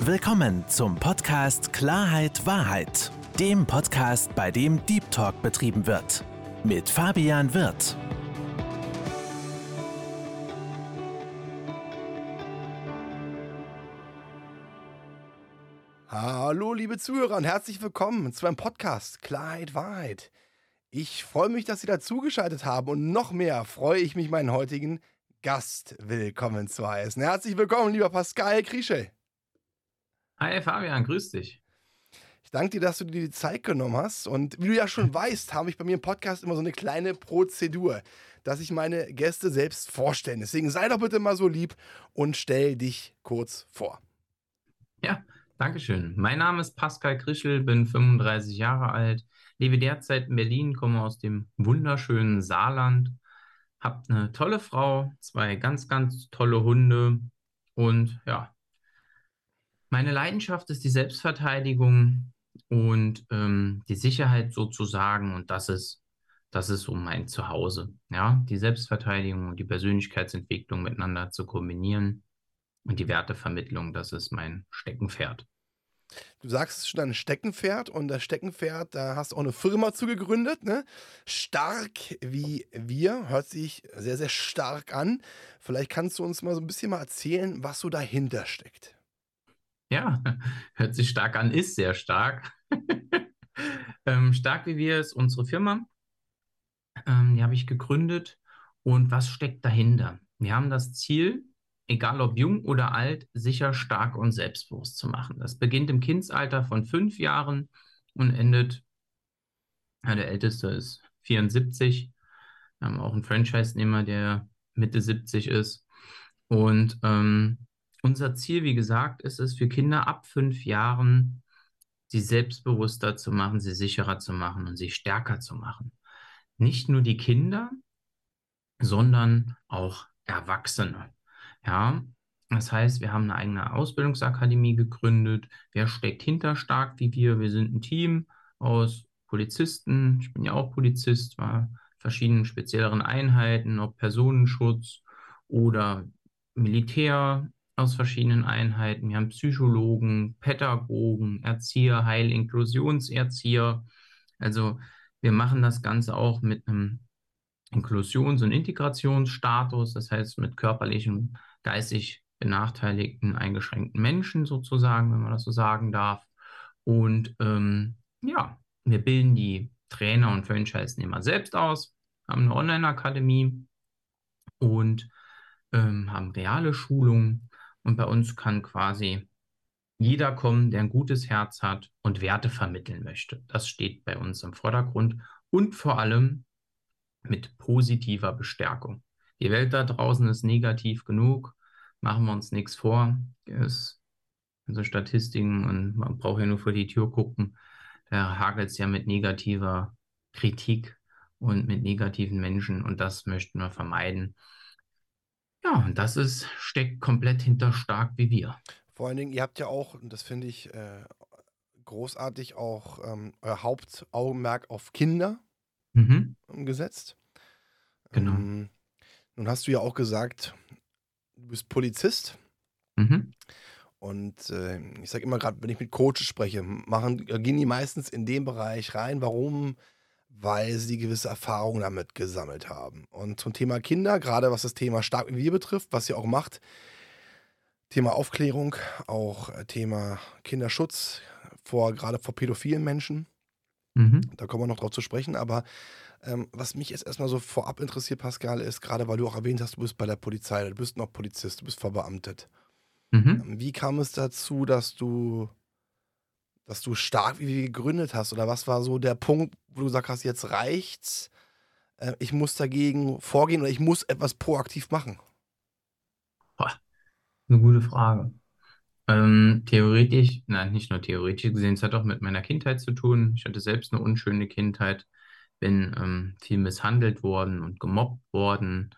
Willkommen zum Podcast Klarheit Wahrheit, dem Podcast, bei dem Deep Talk betrieben wird. Mit Fabian Wirth. Hallo, liebe Zuhörer und herzlich willkommen zu einem Podcast Klarheit Wahrheit. Ich freue mich, dass Sie dazugeschaltet haben und noch mehr freue ich mich, meinen heutigen Gast willkommen zu heißen. Herzlich willkommen, lieber Pascal Krischel. Hi Fabian, grüß dich. Ich danke dir, dass du dir die Zeit genommen hast. Und wie du ja schon weißt, habe ich bei mir im Podcast immer so eine kleine Prozedur, dass ich meine Gäste selbst vorstelle. Deswegen sei doch bitte mal so lieb und stell dich kurz vor. Ja, danke schön. Mein Name ist Pascal Krischel, bin 35 Jahre alt, lebe derzeit in Berlin, komme aus dem wunderschönen Saarland, habe eine tolle Frau, zwei ganz, ganz tolle Hunde und ja, meine Leidenschaft ist die Selbstverteidigung und ähm, die Sicherheit sozusagen. Und das ist, das ist so mein Zuhause. Ja, die Selbstverteidigung und die Persönlichkeitsentwicklung miteinander zu kombinieren und die Wertevermittlung, das ist mein Steckenpferd. Du sagst es schon ein Steckenpferd und das Steckenpferd, da hast du auch eine Firma zugegründet, ne? Stark wie wir, hört sich sehr, sehr stark an. Vielleicht kannst du uns mal so ein bisschen mal erzählen, was so dahinter steckt. Ja, hört sich stark an, ist sehr stark. ähm, stark wie wir ist unsere Firma. Ähm, die habe ich gegründet. Und was steckt dahinter? Wir haben das Ziel, egal ob jung oder alt, sicher stark und selbstbewusst zu machen. Das beginnt im Kindsalter von fünf Jahren und endet, ja, der älteste ist 74. Wir haben auch einen Franchise-Nehmer, der Mitte 70 ist. Und ähm, unser Ziel, wie gesagt, ist es für Kinder ab fünf Jahren, sie selbstbewusster zu machen, sie sicherer zu machen und sie stärker zu machen. Nicht nur die Kinder, sondern auch Erwachsene. Ja, das heißt, wir haben eine eigene Ausbildungsakademie gegründet. Wer steckt hinter stark wie wir? Wir sind ein Team aus Polizisten. Ich bin ja auch Polizist, war verschiedenen spezielleren Einheiten, ob Personenschutz oder Militär, aus verschiedenen Einheiten. Wir haben Psychologen, Pädagogen, Erzieher, Heil-, Inklusionserzieher. Also wir machen das Ganze auch mit einem Inklusions- und Integrationsstatus, das heißt mit körperlichen, geistig benachteiligten, eingeschränkten Menschen sozusagen, wenn man das so sagen darf. Und ähm, ja, wir bilden die Trainer und Franchise-Nehmer selbst aus, haben eine Online-Akademie und ähm, haben reale Schulungen und bei uns kann quasi jeder kommen, der ein gutes Herz hat und Werte vermitteln möchte. Das steht bei uns im Vordergrund und vor allem mit positiver Bestärkung. Die Welt da draußen ist negativ genug, machen wir uns nichts vor. Es sind so Statistiken und man braucht ja nur vor die Tür gucken. Da hagelt es ja mit negativer Kritik und mit negativen Menschen und das möchten wir vermeiden. Ja, und das ist, steckt komplett hinter stark wie wir. Vor allen Dingen, ihr habt ja auch, und das finde ich äh, großartig, auch ähm, euer Hauptaugenmerk auf Kinder mhm. gesetzt. Genau. Ähm, nun hast du ja auch gesagt, du bist Polizist. Mhm. Und äh, ich sage immer gerade, wenn ich mit Coaches spreche, machen, gehen die meistens in den Bereich rein, warum weil sie gewisse Erfahrungen damit gesammelt haben. Und zum Thema Kinder, gerade was das Thema Stark wie wir betrifft, was ihr auch macht, Thema Aufklärung, auch äh, Thema Kinderschutz vor, gerade vor pädophilen Menschen. Mhm. Da kommen wir noch drauf zu sprechen. Aber ähm, was mich jetzt erstmal so vorab interessiert, Pascal, ist, gerade weil du auch erwähnt hast, du bist bei der Polizei, du bist noch Polizist, du bist verbeamtet. Mhm. Ähm, wie kam es dazu, dass du dass du stark wie gegründet hast? Oder was war so der Punkt, wo du gesagt hast, jetzt reicht's, äh, ich muss dagegen vorgehen oder ich muss etwas proaktiv machen? Eine gute Frage. Ähm, theoretisch, nein, nicht nur theoretisch gesehen, es hat auch mit meiner Kindheit zu tun. Ich hatte selbst eine unschöne Kindheit, bin ähm, viel misshandelt worden und gemobbt worden,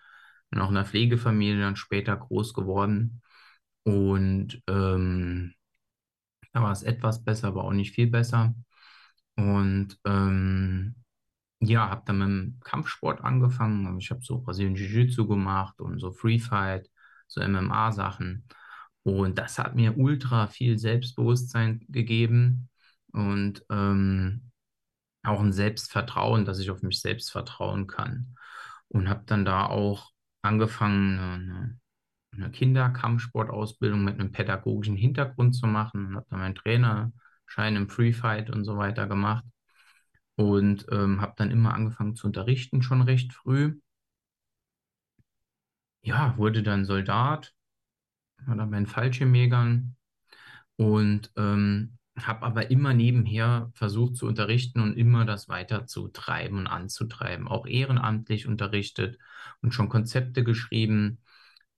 bin auch in einer Pflegefamilie dann später groß geworden. Und ähm, da war es etwas besser, aber auch nicht viel besser. Und ähm, ja, habe dann mit dem Kampfsport angefangen. Ich habe so Brasilien Jiu-Jitsu gemacht und so Free Fight, so MMA-Sachen. Und das hat mir ultra viel Selbstbewusstsein gegeben und ähm, auch ein Selbstvertrauen, dass ich auf mich selbst vertrauen kann. Und habe dann da auch angefangen, eine, eine Kinderkampfsportausbildung mit einem pädagogischen Hintergrund zu machen und habe dann meinen Trainerschein im Free Fight und so weiter gemacht. Und ähm, habe dann immer angefangen zu unterrichten, schon recht früh. Ja, wurde dann Soldat, oder bei den Fallschirmjägern und ähm, habe aber immer nebenher versucht zu unterrichten und immer das weiterzutreiben und anzutreiben. Auch ehrenamtlich unterrichtet und schon Konzepte geschrieben.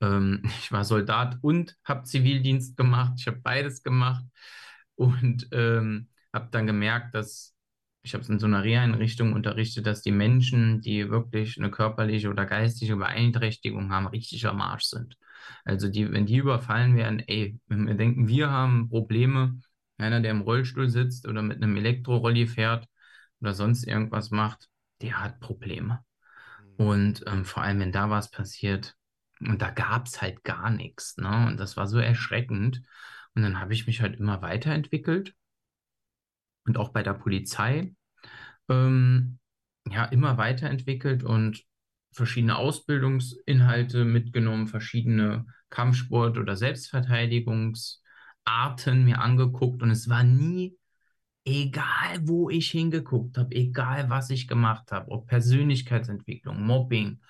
Ähm, ich war Soldat und habe Zivildienst gemacht. Ich habe beides gemacht und ähm, habe dann gemerkt, dass ich habe es in so einer Reha-Einrichtung unterrichtet, dass die Menschen, die wirklich eine körperliche oder geistige Beeinträchtigung haben, richtig am Arsch sind. Also die, wenn die überfallen werden, ey, wenn wir denken, wir haben Probleme, einer, der im Rollstuhl sitzt oder mit einem Elektrorolli fährt oder sonst irgendwas macht, der hat Probleme. Mhm. Und ähm, vor allem, wenn da was passiert, und da gab es halt gar nichts. Ne? Und das war so erschreckend. Und dann habe ich mich halt immer weiterentwickelt und auch bei der Polizei ähm, ja immer weiterentwickelt und verschiedene Ausbildungsinhalte mitgenommen, verschiedene Kampfsport- oder Selbstverteidigungsarten mir angeguckt und es war nie egal, wo ich hingeguckt habe, egal was ich gemacht habe, ob Persönlichkeitsentwicklung, Mobbing,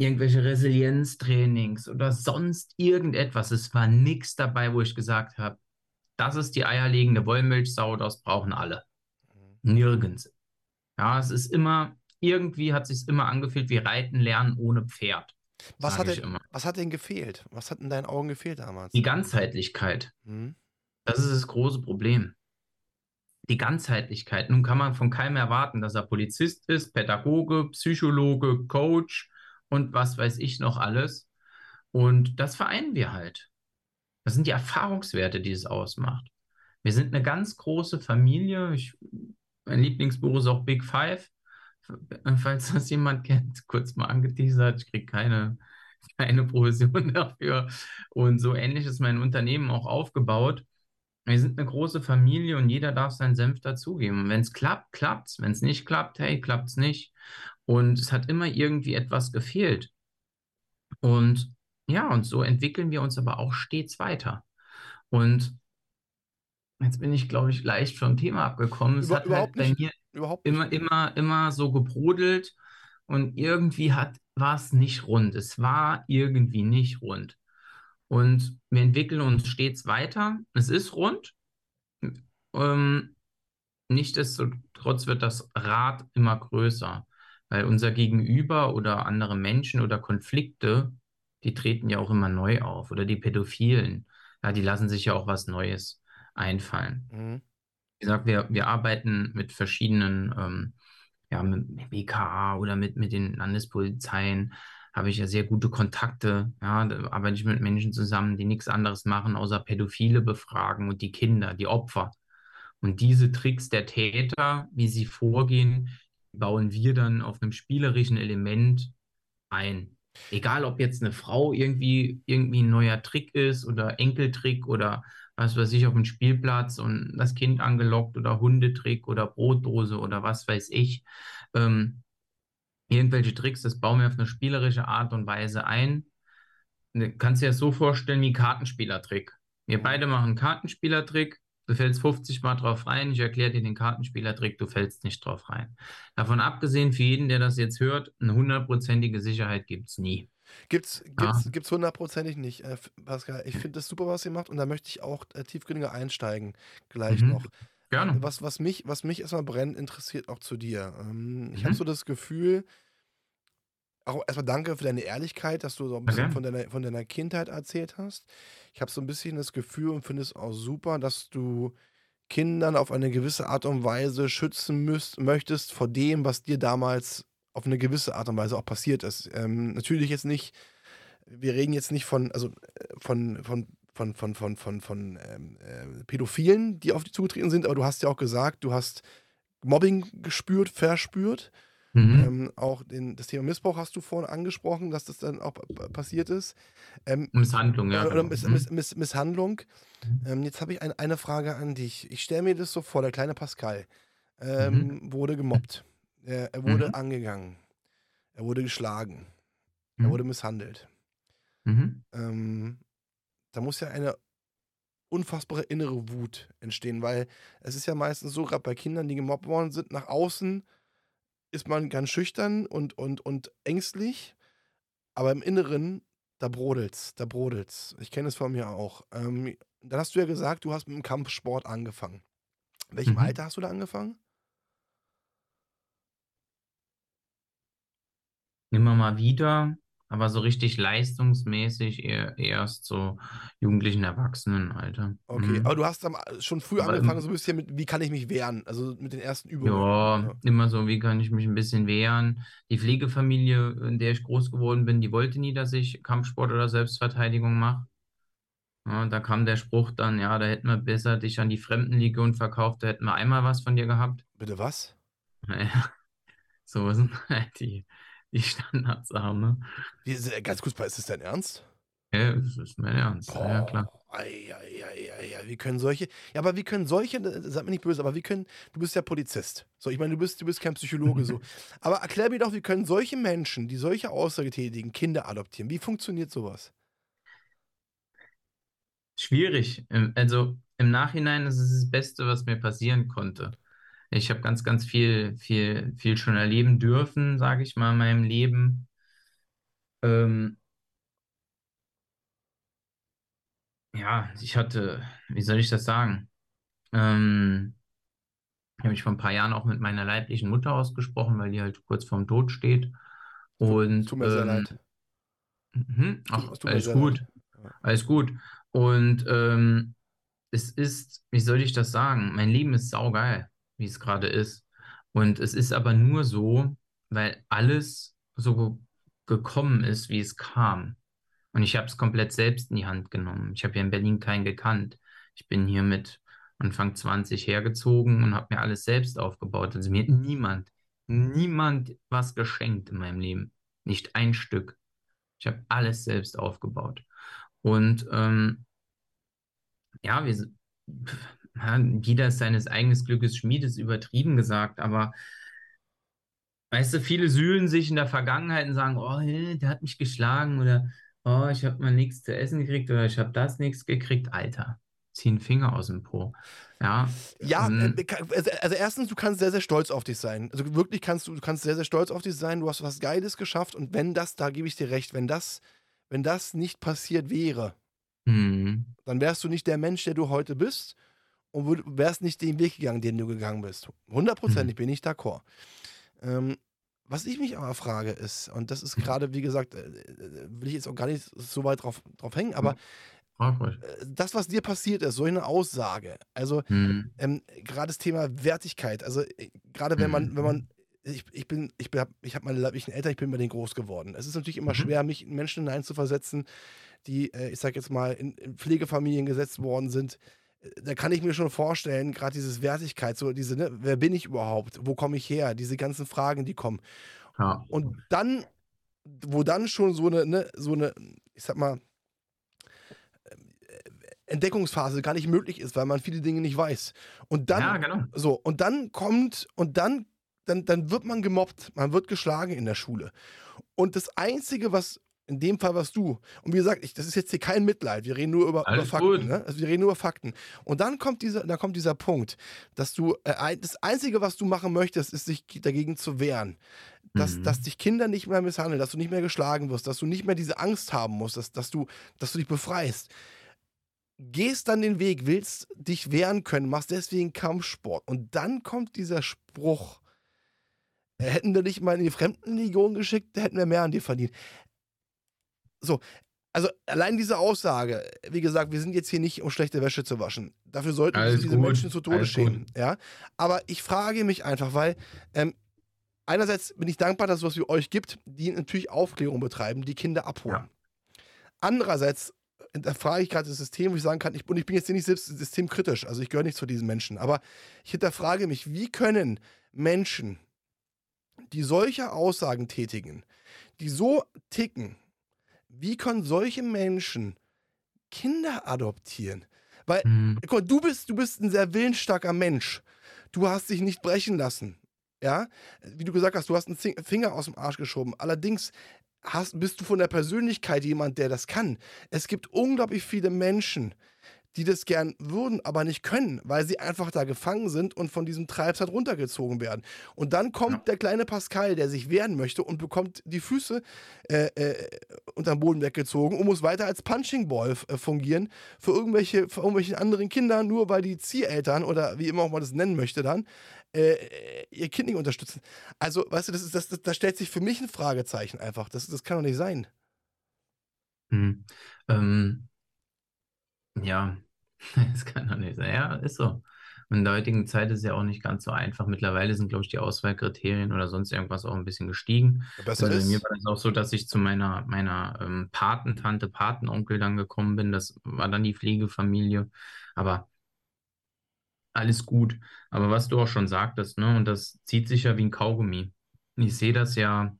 irgendwelche Resilienztrainings oder sonst irgendetwas. Es war nichts dabei, wo ich gesagt habe, das ist die eierlegende Wollmilchsau, das brauchen alle. Mhm. Nirgends. Ja, es ist immer, irgendwie hat sich immer angefühlt wie Reiten lernen ohne Pferd. Was hat, denn, was hat denn gefehlt? Was hat in deinen Augen gefehlt damals? Die Ganzheitlichkeit. Hm? Das ist das große Problem. Die Ganzheitlichkeit. Nun kann man von keinem erwarten, dass er Polizist ist, Pädagoge, Psychologe, Coach und was weiß ich noch alles. Und das vereinen wir halt. Das sind die Erfahrungswerte, die es ausmacht. Wir sind eine ganz große Familie. Ich, mein Lieblingsbuch ist auch Big Five. Falls das jemand kennt, kurz mal angeteasert. Ich kriege keine, keine Provision dafür. Und so ähnlich ist mein Unternehmen auch aufgebaut. Wir sind eine große Familie und jeder darf seinen Senf dazugeben. Wenn es klappt, klappt es. Wenn es nicht klappt, hey, klappt es nicht. Und es hat immer irgendwie etwas gefehlt. Und ja, und so entwickeln wir uns aber auch stets weiter. Und jetzt bin ich, glaube ich, leicht vom Thema abgekommen. Es Über, hat halt bei nicht. mir überhaupt immer, immer, immer so gebrodelt und irgendwie hat war es nicht rund. Es war irgendwie nicht rund. Und wir entwickeln uns stets weiter. Es ist rund. Ähm, Nichtsdestotrotz wird das Rad immer größer, weil unser Gegenüber oder andere Menschen oder Konflikte die treten ja auch immer neu auf. Oder die Pädophilen, ja, die lassen sich ja auch was Neues einfallen. Mhm. Wie gesagt, wir, wir arbeiten mit verschiedenen, ähm, ja, mit BKA oder mit, mit den Landespolizeien, habe ich ja sehr gute Kontakte. Ja, da arbeite ich mit Menschen zusammen, die nichts anderes machen, außer Pädophile befragen und die Kinder, die Opfer. Und diese Tricks der Täter, wie sie vorgehen, bauen wir dann auf einem spielerischen Element ein. Egal, ob jetzt eine Frau irgendwie, irgendwie ein neuer Trick ist oder Enkeltrick oder was weiß ich auf dem Spielplatz und das Kind angelockt oder Hundetrick oder Brotdose oder was weiß ich. Ähm, irgendwelche Tricks, das bauen wir auf eine spielerische Art und Weise ein. Du ne, kannst dir das so vorstellen wie Kartenspielertrick. Wir beide machen Kartenspielertrick Du fällst 50 Mal drauf rein, ich erkläre dir den Kartenspielertrick, du fällst nicht drauf rein. Davon abgesehen, für jeden, der das jetzt hört, eine hundertprozentige Sicherheit gibt es nie. Gibt's, gibt's, ja. gibt's hundertprozentig nicht, äh, Pascal. Ich finde das super, was ihr macht und da möchte ich auch äh, tiefgründiger einsteigen gleich mhm. noch. Gerne. Was, was, mich, was mich erstmal brennend interessiert, auch zu dir. Ähm, mhm. Ich habe so das Gefühl, auch erstmal danke für deine Ehrlichkeit, dass du so ein bisschen okay. von, deiner, von deiner Kindheit erzählt hast. Ich habe so ein bisschen das Gefühl und finde es auch super, dass du Kindern auf eine gewisse Art und Weise schützen müsst, möchtest vor dem, was dir damals auf eine gewisse Art und Weise auch passiert ist. Ähm, natürlich jetzt nicht, wir reden jetzt nicht von, also äh, von, von, von, von, von, von, von ähm, äh, Pädophilen, die auf dich zugetreten sind, aber du hast ja auch gesagt, du hast Mobbing gespürt, verspürt. Mhm. Ähm, auch den, das Thema Missbrauch hast du vorhin angesprochen, dass das dann auch passiert ist. Ähm, Misshandlung, ja. Oder genau. Miss, Miss, Miss, Misshandlung. Mhm. Ähm, jetzt habe ich ein, eine Frage an dich. Ich stelle mir das so vor, der kleine Pascal ähm, mhm. wurde gemobbt. Er, er wurde mhm. angegangen. Er wurde geschlagen. Er mhm. wurde misshandelt. Mhm. Ähm, da muss ja eine unfassbare innere Wut entstehen, weil es ist ja meistens so, gerade bei Kindern, die gemobbt worden sind, nach außen ist man ganz schüchtern und, und, und ängstlich, aber im Inneren, da brodelt's, da brodelt's. Ich kenne es von mir auch. Ähm, dann hast du ja gesagt, du hast mit dem Kampfsport angefangen. In welchem mhm. Alter hast du da angefangen? Immer mal wieder. Aber so richtig leistungsmäßig eher erst so jugendlichen Erwachsenenalter. Okay, mhm. aber du hast dann schon früh aber angefangen, so ein bisschen mit, wie kann ich mich wehren? Also mit den ersten Übungen. Ja, ja, immer so, wie kann ich mich ein bisschen wehren? Die Pflegefamilie, in der ich groß geworden bin, die wollte nie, dass ich Kampfsport oder Selbstverteidigung mache. Ja, da kam der Spruch dann, ja, da hätten wir besser dich an die Fremdenlegion verkauft, da hätten wir einmal was von dir gehabt. Bitte was? Naja, so sind halt die die Standards haben. Ne? Wie, ganz kurz, ist das dein Ernst? Ja, das ist mein Ernst. Oh, ja, klar. Ei, ei, ei, ei, ei, wie können solche, ja, aber wie können solche, äh, sag mir nicht böse, aber wie können, du bist ja Polizist. So, ich meine, du bist, du bist kein Psychologe so. Aber erklär mir doch, wie können solche Menschen, die solche Aussage tätigen, Kinder adoptieren? Wie funktioniert sowas? Schwierig. Also im Nachhinein ist es das Beste, was mir passieren konnte. Ich habe ganz, ganz viel, viel, viel schon erleben dürfen, sage ich mal, in meinem Leben. Ähm, ja, ich hatte, wie soll ich das sagen? Ähm, ich habe mich vor ein paar Jahren auch mit meiner leiblichen Mutter ausgesprochen, weil die halt kurz vorm Tod steht. Und, tut mir sehr ähm, leid. Mhm, ach, alles gut. Leid. Alles gut. Und ähm, es ist, wie soll ich das sagen? Mein Leben ist saugeil wie es gerade ist. Und es ist aber nur so, weil alles so gekommen ist, wie es kam. Und ich habe es komplett selbst in die Hand genommen. Ich habe ja in Berlin keinen gekannt. Ich bin hier mit Anfang 20 hergezogen und habe mir alles selbst aufgebaut. Also mir hat niemand, niemand was geschenkt in meinem Leben. Nicht ein Stück. Ich habe alles selbst aufgebaut. Und ähm, ja, wir, ja, jeder ist seines eigenen Glückes Schmied, ist übertrieben gesagt, aber weißt du, viele sühlen sich in der Vergangenheit und sagen, oh, der hat mich geschlagen oder oh, ich habe mal nichts zu essen gekriegt oder ich habe das nichts gekriegt. Alter, zieh einen Finger aus dem Po. Ja, ja ähm, äh, also, also erstens, du kannst sehr, sehr stolz auf dich sein. Also wirklich kannst du, du kannst sehr, sehr stolz auf dich sein. Du hast was Geiles geschafft und wenn das, da gebe ich dir recht, wenn das, wenn das nicht passiert wäre, mhm. dann wärst du nicht der Mensch, der du heute bist und wärst nicht den Weg gegangen, den du gegangen bist. Hundertprozentig mhm. bin ich d'accord. Ähm, was ich mich aber frage ist, und das ist mhm. gerade, wie gesagt, äh, äh, will ich jetzt auch gar nicht so weit drauf, drauf hängen, aber äh, das, was dir passiert ist, so eine Aussage, also mhm. ähm, gerade das Thema Wertigkeit, also gerade wenn man, wenn man, mhm. ich, ich bin, ich bin, ich habe meine leiblichen Eltern, ich bin bei denen groß geworden. Es ist natürlich immer mhm. schwer, mich in Menschen hineinzuversetzen, die, ich sag jetzt mal, in, in Pflegefamilien gesetzt worden sind, da kann ich mir schon vorstellen, gerade dieses Wertigkeit, so diese, ne, wer bin ich überhaupt? Wo komme ich her? Diese ganzen Fragen, die kommen. Ja. Und dann, wo dann schon so eine, ne, so eine, ich sag mal, Entdeckungsphase gar nicht möglich ist, weil man viele Dinge nicht weiß. Und dann, ja, genau. so, und dann kommt, und dann, dann, dann wird man gemobbt, man wird geschlagen in der Schule. Und das Einzige, was in dem Fall warst du. Und wie gesagt, ich, das ist jetzt hier kein Mitleid. Wir reden nur über, über Fakten. Ne? Also wir reden nur über Fakten. Und dann kommt dieser, da kommt dieser Punkt, dass du, äh, das Einzige, was du machen möchtest, ist, sich dagegen zu wehren. Dass, mhm. dass dich Kinder nicht mehr misshandeln, dass du nicht mehr geschlagen wirst, dass du nicht mehr diese Angst haben musst, dass, dass, du, dass du dich befreist. Gehst dann den Weg, willst dich wehren können, machst deswegen Kampfsport. Und dann kommt dieser Spruch, hätten wir dich mal in die Fremdenlegion geschickt, hätten wir mehr an dir verdient. So, also allein diese Aussage, wie gesagt, wir sind jetzt hier nicht, um schlechte Wäsche zu waschen. Dafür sollten wir diese gut. Menschen zu Tode Alles schämen. Ja? Aber ich frage mich einfach, weil ähm, einerseits bin ich dankbar, dass es was wie euch gibt, die natürlich Aufklärung betreiben, die Kinder abholen. Ja. Andererseits äh, da frage ich gerade das System, wo ich sagen kann, ich, und ich bin jetzt hier nicht selbst systemkritisch, also ich gehöre nicht zu diesen Menschen, aber ich hinterfrage mich, wie können Menschen die solche Aussagen tätigen, die so ticken, wie können solche Menschen Kinder adoptieren? Weil, mhm. guck, du bist, du bist ein sehr willensstarker Mensch. Du hast dich nicht brechen lassen. Ja, wie du gesagt hast, du hast einen Finger aus dem Arsch geschoben. Allerdings hast, bist du von der Persönlichkeit jemand, der das kann. Es gibt unglaublich viele Menschen, die das gern würden, aber nicht können, weil sie einfach da gefangen sind und von diesem Treibsand runtergezogen werden. Und dann kommt ja. der kleine Pascal, der sich wehren möchte und bekommt die Füße äh, äh, unterm Boden weggezogen und muss weiter als Punching Ball äh, fungieren für irgendwelche, für irgendwelche anderen Kinder, nur weil die Zieheltern oder wie immer auch man das nennen möchte dann, äh, ihr Kind nicht unterstützen. Also, weißt du, das ist, das, das, da stellt sich für mich ein Fragezeichen einfach. Das, das kann doch nicht sein. Hm. Ähm, ja, das kann doch nicht sein. Ja, ist so. Und in der heutigen Zeit ist es ja auch nicht ganz so einfach. Mittlerweile sind, glaube ich, die Auswahlkriterien oder sonst irgendwas auch ein bisschen gestiegen. besser also bei mir war es auch so, dass ich zu meiner, meiner ähm, Patentante, Patenonkel dann gekommen bin. Das war dann die Pflegefamilie. Aber alles gut. Aber was du auch schon sagtest, ne, und das zieht sich ja wie ein Kaugummi. Ich sehe das ja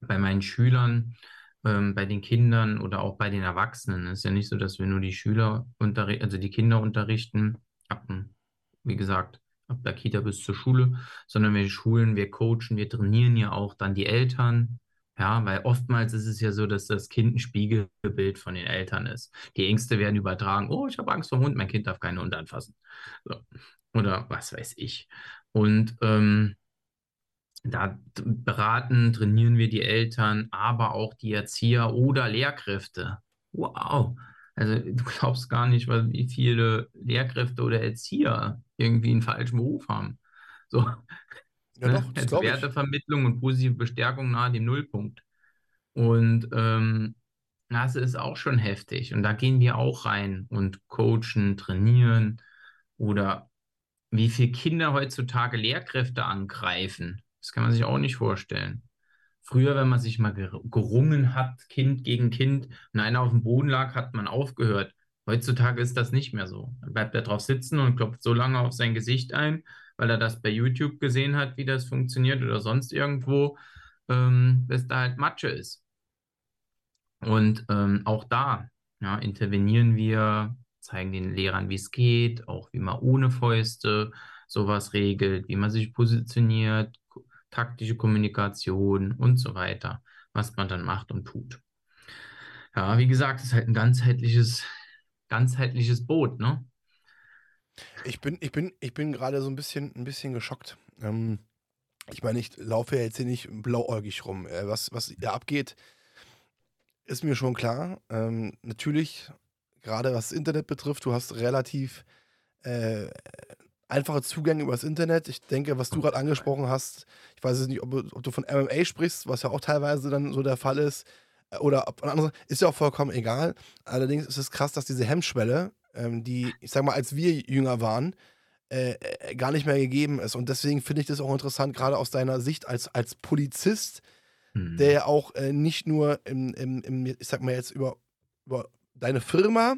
bei meinen Schülern, ähm, bei den Kindern oder auch bei den Erwachsenen. Es ist ja nicht so, dass wir nur die Schüler unterrichten, also die Kinder unterrichten, ab, wie gesagt, ab der Kita bis zur Schule, sondern wir schulen, wir coachen, wir trainieren ja auch dann die Eltern. Ja, weil oftmals ist es ja so, dass das Kind ein Spiegelbild von den Eltern ist. Die Ängste werden übertragen. Oh, ich habe Angst vor Hund, mein Kind darf keinen Hund anfassen. So. Oder was weiß ich. Und ähm, da beraten, trainieren wir die Eltern, aber auch die Erzieher oder Lehrkräfte. Wow. Also du glaubst gar nicht, wie viele Lehrkräfte oder Erzieher irgendwie einen falschen Beruf haben. So. Ja, ne? doch, das Wertevermittlung und positive Bestärkung nahe dem Nullpunkt. Und ähm, das ist auch schon heftig. Und da gehen wir auch rein und coachen, trainieren oder wie viele Kinder heutzutage Lehrkräfte angreifen. Das kann man sich auch nicht vorstellen. Früher, wenn man sich mal gerungen hat, Kind gegen Kind, und einer auf dem Boden lag, hat man aufgehört. Heutzutage ist das nicht mehr so. Dann bleibt er drauf sitzen und klopft so lange auf sein Gesicht ein, weil er das bei YouTube gesehen hat, wie das funktioniert oder sonst irgendwo, ähm, bis da halt Matsche ist. Und ähm, auch da ja, intervenieren wir, zeigen den Lehrern, wie es geht, auch wie man ohne Fäuste sowas regelt, wie man sich positioniert, taktische Kommunikation und so weiter, was man dann macht und tut. Ja, wie gesagt, es ist halt ein ganzheitliches, ganzheitliches Boot, ne? Ich bin, ich bin, ich bin gerade so ein bisschen, ein bisschen geschockt. Ähm, ich meine, ich laufe ja jetzt hier nicht blauäugig rum. Äh, was, was da abgeht, ist mir schon klar. Ähm, natürlich, gerade was das Internet betrifft, du hast relativ äh, einfache Zugänge übers Internet. Ich denke, was du gerade angesprochen hast, ich weiß jetzt nicht, ob, ob, du von MMA sprichst, was ja auch teilweise dann so der Fall ist, äh, oder ob andere, ist ja auch vollkommen egal. Allerdings ist es krass, dass diese Hemmschwelle, ähm, die, ich sag mal, als wir jünger waren, äh, äh gar nicht mehr gegeben ist. Und deswegen finde ich das auch interessant, gerade aus deiner Sicht als, als Polizist, mhm. der ja auch äh, nicht nur im, im, im, ich sag mal jetzt über, über deine Firma,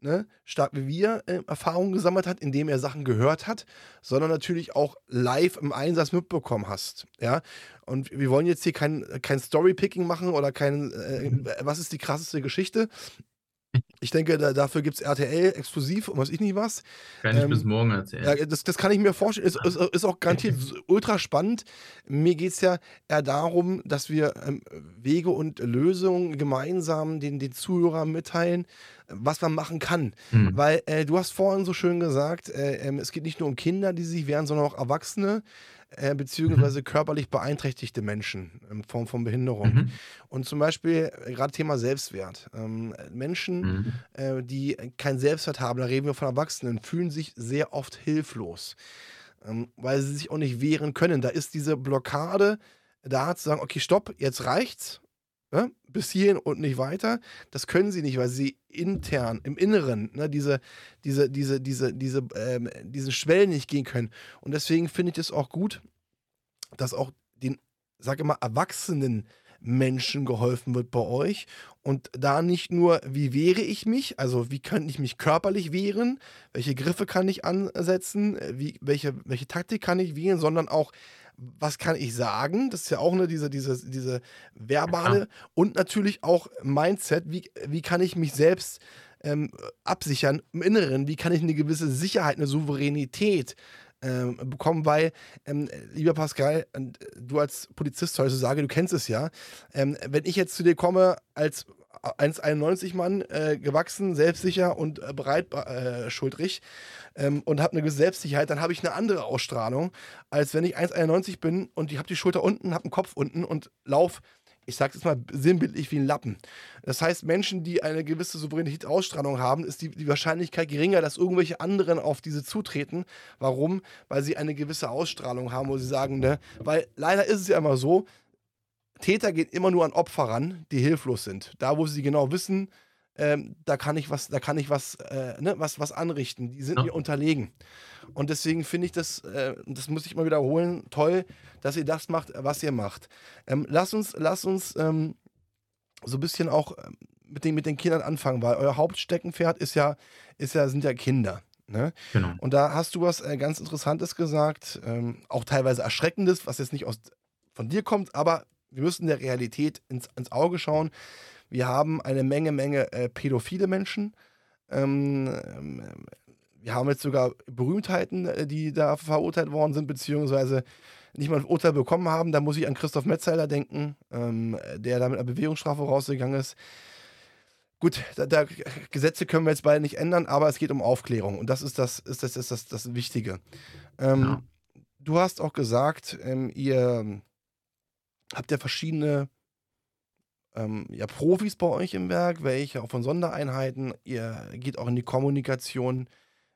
ne, stark wie wir äh, Erfahrungen gesammelt hat, indem er Sachen gehört hat, sondern natürlich auch live im Einsatz mitbekommen hast. Ja, und wir wollen jetzt hier kein, kein Storypicking machen oder kein, äh, mhm. was ist die krasseste Geschichte, ich denke, da, dafür gibt es RTL exklusiv und was ich nicht was. Kann ich ähm, bis morgen erzählen. Ja, das, das kann ich mir vorstellen. Ist, ist, ist auch garantiert ultra spannend. Mir geht es ja eher darum, dass wir ähm, Wege und Lösungen gemeinsam den, den Zuhörern mitteilen, was man machen kann. Mhm. Weil äh, du hast vorhin so schön gesagt, äh, äh, es geht nicht nur um Kinder, die sich wehren, sondern auch Erwachsene äh, beziehungsweise mhm. körperlich beeinträchtigte Menschen in Form von Behinderung. Mhm. Und zum Beispiel äh, gerade Thema Selbstwert. Ähm, Menschen, mhm. äh, die kein Selbstwert haben, da reden wir von Erwachsenen, fühlen sich sehr oft hilflos, ähm, weil sie sich auch nicht wehren können. Da ist diese Blockade da zu sagen, okay, stopp, jetzt reicht's. Ne? Bis hierhin und nicht weiter. Das können sie nicht, weil sie intern, im Inneren, ne, diese, diese, diese, diese, diese, ähm, diese Schwellen nicht gehen können. Und deswegen finde ich es auch gut, dass auch den, sag immer, erwachsenen Menschen geholfen wird bei euch. Und da nicht nur, wie wehre ich mich, also wie kann ich mich körperlich wehren, welche Griffe kann ich ansetzen, wie, welche, welche Taktik kann ich wählen, sondern auch, was kann ich sagen? Das ist ja auch eine, diese, diese, diese verbale ja, und natürlich auch Mindset, wie, wie kann ich mich selbst ähm, absichern im Inneren, wie kann ich eine gewisse Sicherheit, eine Souveränität ähm, bekommen, weil, ähm, lieber Pascal, du als Polizist heute sage, du kennst es ja, ähm, wenn ich jetzt zu dir komme als 1,91 Mann, äh, gewachsen, selbstsicher und äh, breit äh, schuldrig ähm, und habe eine gewisse Selbstsicherheit, dann habe ich eine andere Ausstrahlung, als wenn ich 1,91 bin und ich habe die Schulter unten, habe den Kopf unten und laufe ich sage es mal sinnbildlich wie ein Lappen. Das heißt, Menschen, die eine gewisse Souveränität-Ausstrahlung haben, ist die, die Wahrscheinlichkeit geringer, dass irgendwelche anderen auf diese zutreten. Warum? Weil sie eine gewisse Ausstrahlung haben, wo sie sagen, ne, weil leider ist es ja immer so, Täter gehen immer nur an Opfer ran, die hilflos sind. Da, wo sie genau wissen, ähm, da kann ich was, da kann ich was, äh, ne, was, was anrichten. Die sind ja. mir unterlegen. Und deswegen finde ich das, äh, das muss ich mal wiederholen, toll, dass ihr das macht, was ihr macht. Ähm, lasst uns, lasst uns ähm, so ein bisschen auch ähm, mit den, mit den Kindern anfangen, weil euer Hauptsteckenpferd ist ja, ist ja, sind ja Kinder. Ne? Genau. Und da hast du was äh, ganz Interessantes gesagt, ähm, auch teilweise Erschreckendes, was jetzt nicht aus, von dir kommt, aber wir müssen der Realität ins, ins Auge schauen. Wir haben eine Menge, Menge äh, pädophile Menschen. Ähm, ähm, wir haben jetzt sogar Berühmtheiten, äh, die da verurteilt worden sind, beziehungsweise nicht mal ein Urteil bekommen haben. Da muss ich an Christoph Metzeler denken, ähm, der da mit einer Bewährungsstrafe rausgegangen ist. Gut, da, da, Gesetze können wir jetzt beide nicht ändern, aber es geht um Aufklärung und das ist das, ist das, ist das, das Wichtige. Ähm, ja. Du hast auch gesagt, ähm, ihr habt ja verschiedene ähm, ja, Profis bei euch im Werk, welche auch von Sondereinheiten. Ihr geht auch in die Kommunikation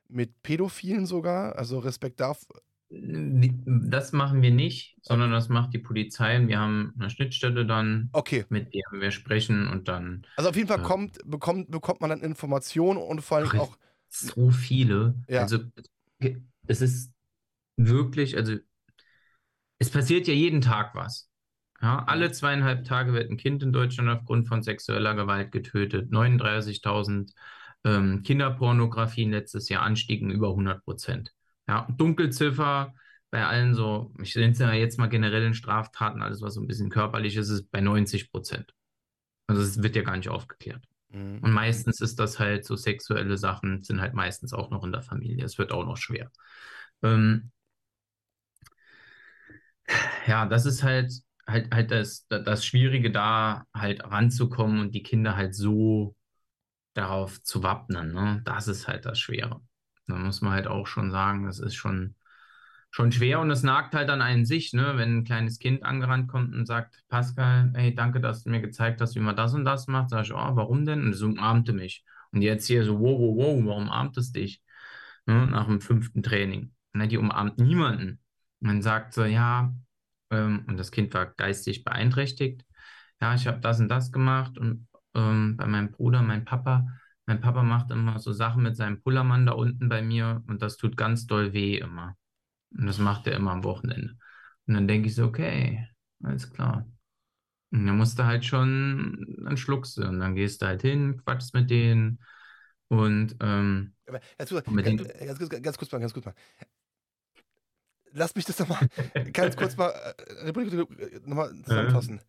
mit Pädophilen sogar, also Respekt dafür. Das machen wir nicht, sondern das macht die Polizei und wir haben eine Schnittstelle dann, okay. mit der wir sprechen und dann. Also auf jeden Fall äh, kommt, bekommt, bekommt man dann Informationen und vor allem auch. So viele. Ja. Also es ist wirklich, also es passiert ja jeden Tag was. Ja, alle zweieinhalb Tage wird ein Kind in Deutschland aufgrund von sexueller Gewalt getötet. 39.000 ähm, Kinderpornografien letztes Jahr anstiegen über 100 Prozent. Ja, Dunkelziffer bei allen so, ich nenne es ja jetzt mal generell in Straftaten, alles was so ein bisschen körperlich ist, ist bei 90 Prozent. Also es wird ja gar nicht aufgeklärt. Mhm. Und meistens ist das halt so sexuelle Sachen, sind halt meistens auch noch in der Familie. Es wird auch noch schwer. Ähm, ja, das ist halt halt, halt das, das Schwierige, da halt ranzukommen und die Kinder halt so darauf zu wappnen. Ne? Das ist halt das Schwere. Da muss man halt auch schon sagen, das ist schon, schon schwer und es nagt halt an einen sich, ne? wenn ein kleines Kind angerannt kommt und sagt, Pascal, hey, danke, dass du mir gezeigt hast, wie man das und das macht. Sag ich, oh, warum denn? Und es umarmte mich. Und jetzt hier so, wow, wow, wow, warum umarmt es dich? Ne? Nach dem fünften Training. Ne? Die umarmt niemanden. Man sagt so, ja, ähm, und das Kind war geistig beeinträchtigt. Ja, ich habe das und das gemacht und ähm, bei meinem Bruder, mein Papa, mein Papa macht immer so Sachen mit seinem Pullermann da unten bei mir und das tut ganz doll weh immer. Und das macht er immer am Wochenende. Und dann denke ich so, okay, alles klar. Und dann musst du halt schon, dann schluckst du und dann gehst du halt hin, quatschst mit denen und ähm, ganz, kurz, ganz, ganz, ganz kurz mal, ganz kurz mal lass mich das nochmal ganz kurz mal, äh, nochmal zusammenfassen.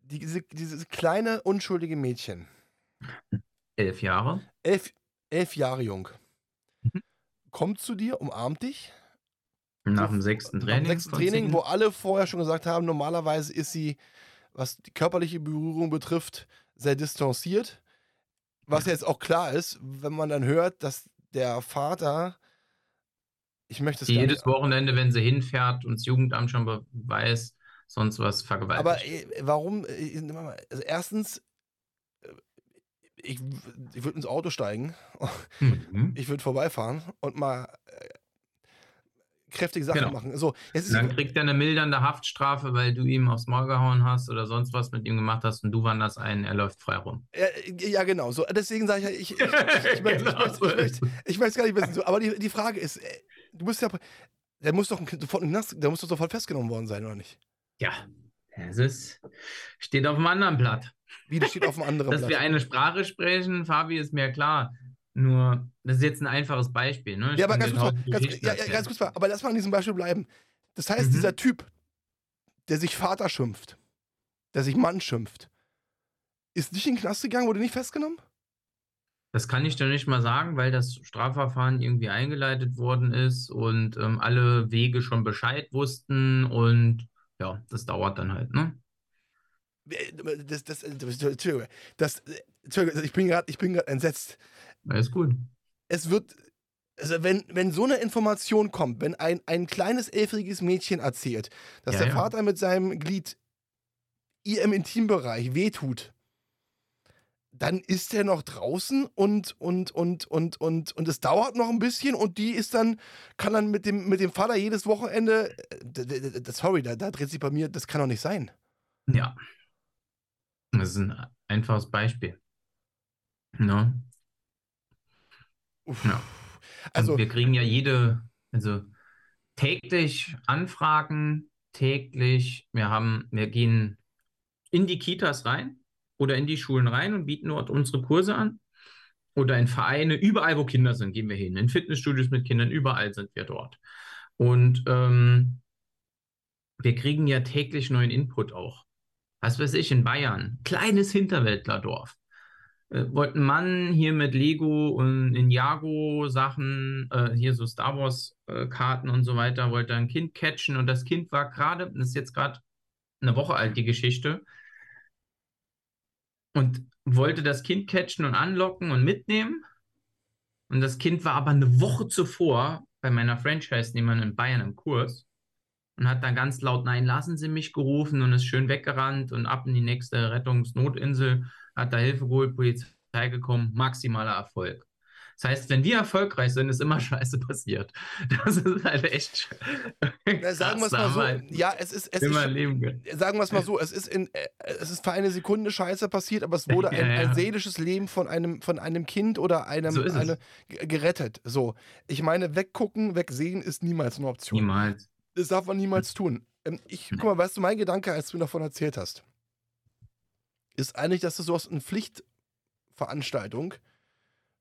Die, diese, dieses kleine, unschuldige Mädchen. Elf Jahre. Elf, elf Jahre jung. Mhm. Kommt zu dir, umarmt dich. Nach dem sechsten Training. Nach dem sechsten Training, wo alle vorher schon gesagt haben, normalerweise ist sie, was die körperliche Berührung betrifft, sehr distanziert. Was jetzt auch klar ist, wenn man dann hört, dass der Vater ich möchte es Jedes Wochenende, wenn sie hinfährt und das Jugendamt schon weiß, sonst was vergewaltigt. Aber äh, warum? Äh, also erstens, äh, ich, ich würde ins Auto steigen, mhm. ich würde vorbeifahren und mal äh, kräftige Sachen genau. machen. So, dann kriegt er eine mildernde Haftstrafe, weil du ihm aufs Maul gehauen hast oder sonst was mit ihm gemacht hast und du wanderst ein, er läuft frei rum. Ja, ja genau. So, deswegen sage ich ich, ich, ich, ich, möchte, ich, möchte, ich, möchte, gar nicht wissen. So, aber die, die Frage ist, du bist ja, der muss doch sofort, der muss doch sofort festgenommen worden sein, oder nicht? Ja, es ist, steht auf einem anderen Blatt. Wie, das steht auf einem anderen Dass Blatt? Dass wir eine Sprache sprechen, Fabi, ist mir klar. Nur, das ist jetzt ein einfaches Beispiel. Ne? Ja, aber ganz kurz, mal, ganz, ja, ja, ganz kurz mal, aber lass mal an diesem Beispiel bleiben. Das heißt, mhm. dieser Typ, der sich Vater schimpft, der sich Mann schimpft, ist nicht in den Knast gegangen, wurde nicht festgenommen? Das kann ich dir nicht mal sagen, weil das Strafverfahren irgendwie eingeleitet worden ist und ähm, alle Wege schon Bescheid wussten und ja, das dauert dann halt, ne? Das, das, das, das, ich bin gerade entsetzt. Alles gut. Es wird, also wenn, wenn so eine Information kommt, wenn ein, ein kleines elfjähriges Mädchen erzählt, dass ja, der ja. Vater mit seinem Glied ihr im Intimbereich wehtut, dann ist er noch draußen und, und, und, und, und, und es dauert noch ein bisschen und die ist dann, kann dann mit dem, mit dem Vater jedes Wochenende, äh, sorry, da, da dreht sich bei mir, das kann doch nicht sein. Ja. Das ist ein einfaches Beispiel. No. Ja. Also, und wir kriegen ja jede, also täglich Anfragen, täglich, wir haben, wir gehen in die Kitas rein oder in die Schulen rein und bieten dort unsere Kurse an. Oder in Vereine, überall, wo Kinder sind, gehen wir hin. In Fitnessstudios mit Kindern, überall sind wir dort. Und ähm, wir kriegen ja täglich neuen Input auch. Was weiß ich, in Bayern, kleines Hinterwäldlerdorf. Äh, wollte ein Mann hier mit Lego und Ninjago-Sachen, äh, hier so Star Wars-Karten äh, und so weiter, wollte ein Kind catchen und das Kind war gerade, das ist jetzt gerade eine Woche alt, die Geschichte, und wollte das Kind catchen und anlocken und mitnehmen. Und das Kind war aber eine Woche zuvor bei meiner Franchise-Nehmerin in Bayern im Kurs und hat dann ganz laut Nein, lassen Sie mich gerufen und ist schön weggerannt und ab in die nächste Rettungsnotinsel, hat da Hilfe geholt, Polizei gekommen, maximaler Erfolg. Das heißt, wenn wir erfolgreich sind, ist immer Scheiße passiert. Das ist halt echt. Na, sagen wir es mal so. Ja, es ist. Es immer ist, leben Sagen wir es mal so. Es ist, in, äh, es ist für eine Sekunde Scheiße passiert, aber es wurde ein, ja, ja. ein seelisches Leben von einem, von einem Kind oder einem so eine, gerettet. So. Ich meine, weggucken, wegsehen ist niemals eine Option. Niemals. Das darf man niemals tun. Ähm, ich, guck mal, weißt du, mein Gedanke, als du mir davon erzählt hast, ist eigentlich, dass du sowas in Pflichtveranstaltung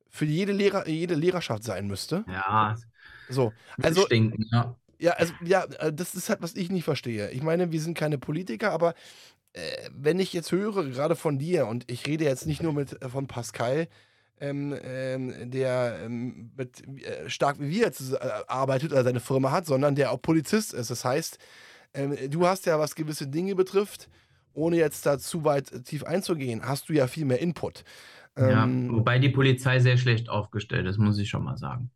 für jede, Lehrer, jede Lehrerschaft sein müsste. Ja. So, also. Stinken, ja. Ja, also, ja, äh, das ist halt, was ich nicht verstehe. Ich meine, wir sind keine Politiker, aber äh, wenn ich jetzt höre, gerade von dir, und ich rede jetzt nicht nur mit, äh, von Pascal, ähm, ähm, der ähm, mit, äh, stark wie wir jetzt äh, arbeitet oder seine Firma hat, sondern der auch Polizist ist. Das heißt, ähm, du hast ja, was gewisse Dinge betrifft, ohne jetzt da zu weit tief einzugehen, hast du ja viel mehr Input. Ja, ähm, wobei die Polizei sehr schlecht aufgestellt ist, muss ich schon mal sagen.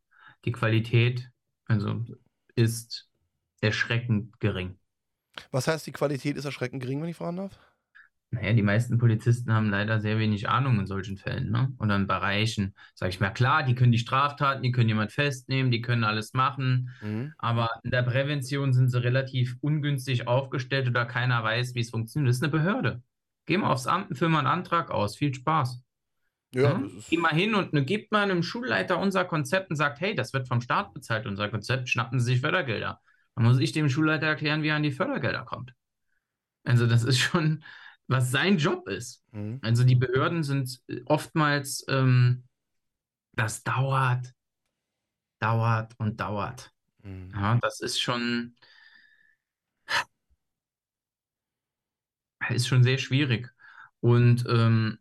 Die Qualität also ist erschreckend gering. Was heißt, die Qualität ist erschreckend gering, wenn ich fragen darf? Naja, die meisten Polizisten haben leider sehr wenig Ahnung in solchen Fällen, ne? Oder in Bereichen. Sag ich mal, klar, die können die Straftaten, die können jemand festnehmen, die können alles machen, mhm. aber in der Prävention sind sie relativ ungünstig aufgestellt oder keiner weiß, wie es funktioniert. Das ist eine Behörde. Geh mal aufs Amt und füll mal einen Antrag aus. Viel Spaß. Ja, ja? Geh mal hin und ne, gibt mal einem Schulleiter unser Konzept und sagt, hey, das wird vom Staat bezahlt, unser Konzept, schnappen Sie sich Fördergelder. Dann muss ich dem Schulleiter erklären, wie er an die Fördergelder kommt. Also das ist schon, was sein Job ist. Mhm. Also die Behörden sind oftmals, ähm, das dauert, dauert und dauert. Mhm. Ja, das ist schon, ist schon sehr schwierig. Und ähm,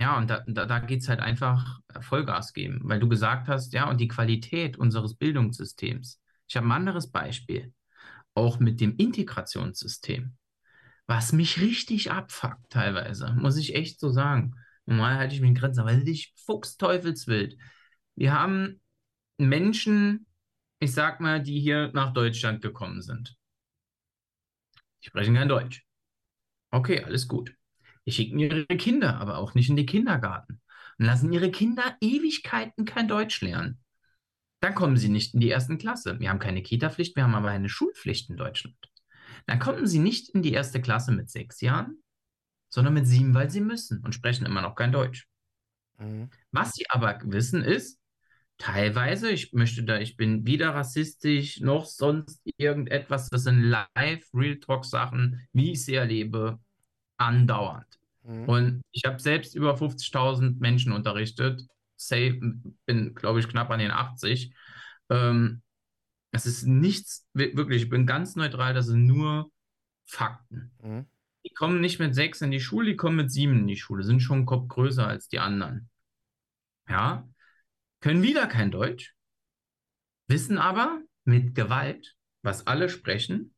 ja, und da, da, da geht es halt einfach Vollgas geben, weil du gesagt hast, ja, und die Qualität unseres Bildungssystems. Ich habe ein anderes Beispiel, auch mit dem Integrationssystem, was mich richtig abfuckt teilweise, muss ich echt so sagen. Normal halte ich mich in Grenzen, weil ich fuchsteufelswild. Wir haben Menschen, ich sag mal, die hier nach Deutschland gekommen sind. Die sprechen kein Deutsch. Okay, alles gut. Die schicken ihre Kinder aber auch nicht in den Kindergarten und lassen ihre Kinder Ewigkeiten kein Deutsch lernen. Dann kommen sie nicht in die ersten Klasse. Wir haben keine Kita-Pflicht, wir haben aber eine Schulpflicht in Deutschland. Dann kommen sie nicht in die erste Klasse mit sechs Jahren, sondern mit sieben, weil sie müssen und sprechen immer noch kein Deutsch. Mhm. Was sie aber wissen ist, teilweise, ich möchte da, ich bin weder rassistisch noch sonst irgendetwas, das sind live Real Talk Sachen, wie ich sie erlebe, andauernd. Mhm. Und ich habe selbst über 50.000 Menschen unterrichtet. Safe, bin, glaube ich, knapp an den 80. Ähm, es ist nichts, wirklich, ich bin ganz neutral, das sind nur Fakten. Mhm. Die kommen nicht mit sechs in die Schule, die kommen mit sieben in die Schule, sind schon einen Kopf größer als die anderen. Ja, können wieder kein Deutsch, wissen aber mit Gewalt, was alle sprechen.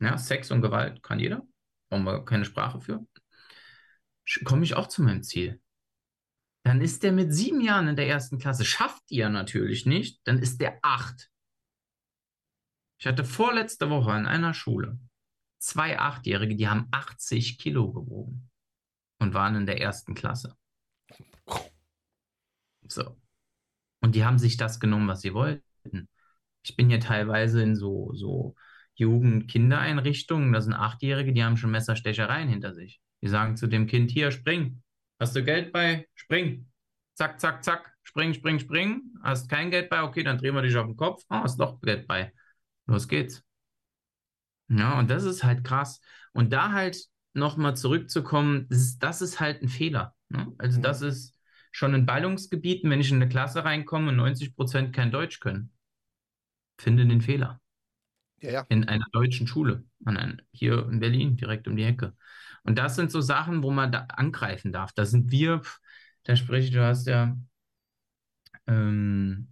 Ja, Sex und Gewalt kann jeder, brauchen wir keine Sprache für. Komme ich auch zu meinem Ziel. Dann ist der mit sieben Jahren in der ersten Klasse. Schafft ihr natürlich nicht, dann ist der acht. Ich hatte vorletzte Woche in einer Schule zwei Achtjährige, die haben 80 Kilo gewogen und waren in der ersten Klasse. So. Und die haben sich das genommen, was sie wollten. Ich bin ja teilweise in so, so Jugend-Kindereinrichtungen, da sind Achtjährige, die haben schon Messerstechereien hinter sich. Die sagen zu dem Kind, hier, spring. Hast du Geld bei? Spring. Zack, zack, zack. Spring, spring, spring. Hast kein Geld bei? Okay, dann drehen wir dich auf den Kopf. Ah, hast doch Geld bei. Los geht's. Ja, und das ist halt krass. Und da halt nochmal zurückzukommen, das ist, das ist halt ein Fehler. Ne? Also, mhm. das ist schon in Ballungsgebieten, wenn ich in eine Klasse reinkomme und 90 Prozent kein Deutsch können, finde den Fehler. Ja, ja. In einer deutschen Schule, hier in Berlin, direkt um die Ecke. Und das sind so Sachen, wo man da angreifen darf. Da sind wir, da spreche ich, du hast ja, ähm,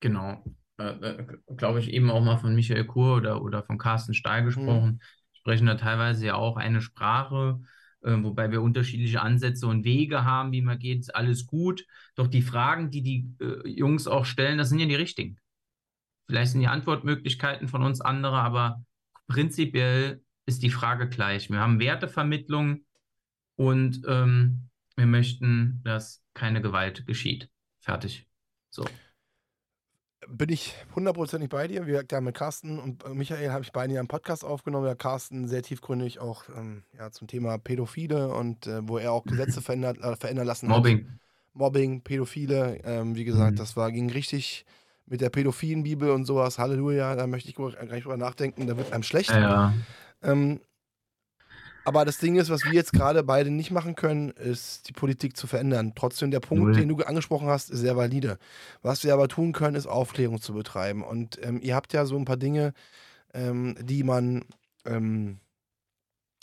genau, äh, äh, glaube ich, eben auch mal von Michael Kur oder, oder von Carsten Stahl mhm. gesprochen, mhm. sprechen da teilweise ja auch eine Sprache, äh, wobei wir unterschiedliche Ansätze und Wege haben, wie man geht, ist alles gut. Doch die Fragen, die die äh, Jungs auch stellen, das sind ja die richtigen. Vielleicht sind die Antwortmöglichkeiten von uns andere, aber prinzipiell ist die Frage gleich. Wir haben Wertevermittlung und ähm, wir möchten, dass keine Gewalt geschieht. Fertig. So bin ich hundertprozentig bei dir. Wir haben mit Carsten und Michael habe ich beide einen Podcast aufgenommen. Ja, Carsten sehr tiefgründig auch ähm, ja, zum Thema Pädophile und äh, wo er auch Gesetze verändert, äh, verändern lassen Mobbing. hat. Mobbing, Pädophile. Ähm, wie gesagt, mhm. das war ging richtig mit der pädophilen Bibel und sowas. Halleluja, da möchte ich gar nicht drüber nachdenken. Da wird einem schlecht. Ja. Ähm, aber das Ding ist, was wir jetzt gerade beide nicht machen können, ist die Politik zu verändern. Trotzdem, der Punkt, Null. den du angesprochen hast, ist sehr valide. Was wir aber tun können, ist Aufklärung zu betreiben. Und ähm, ihr habt ja so ein paar Dinge, ähm, die man, ähm,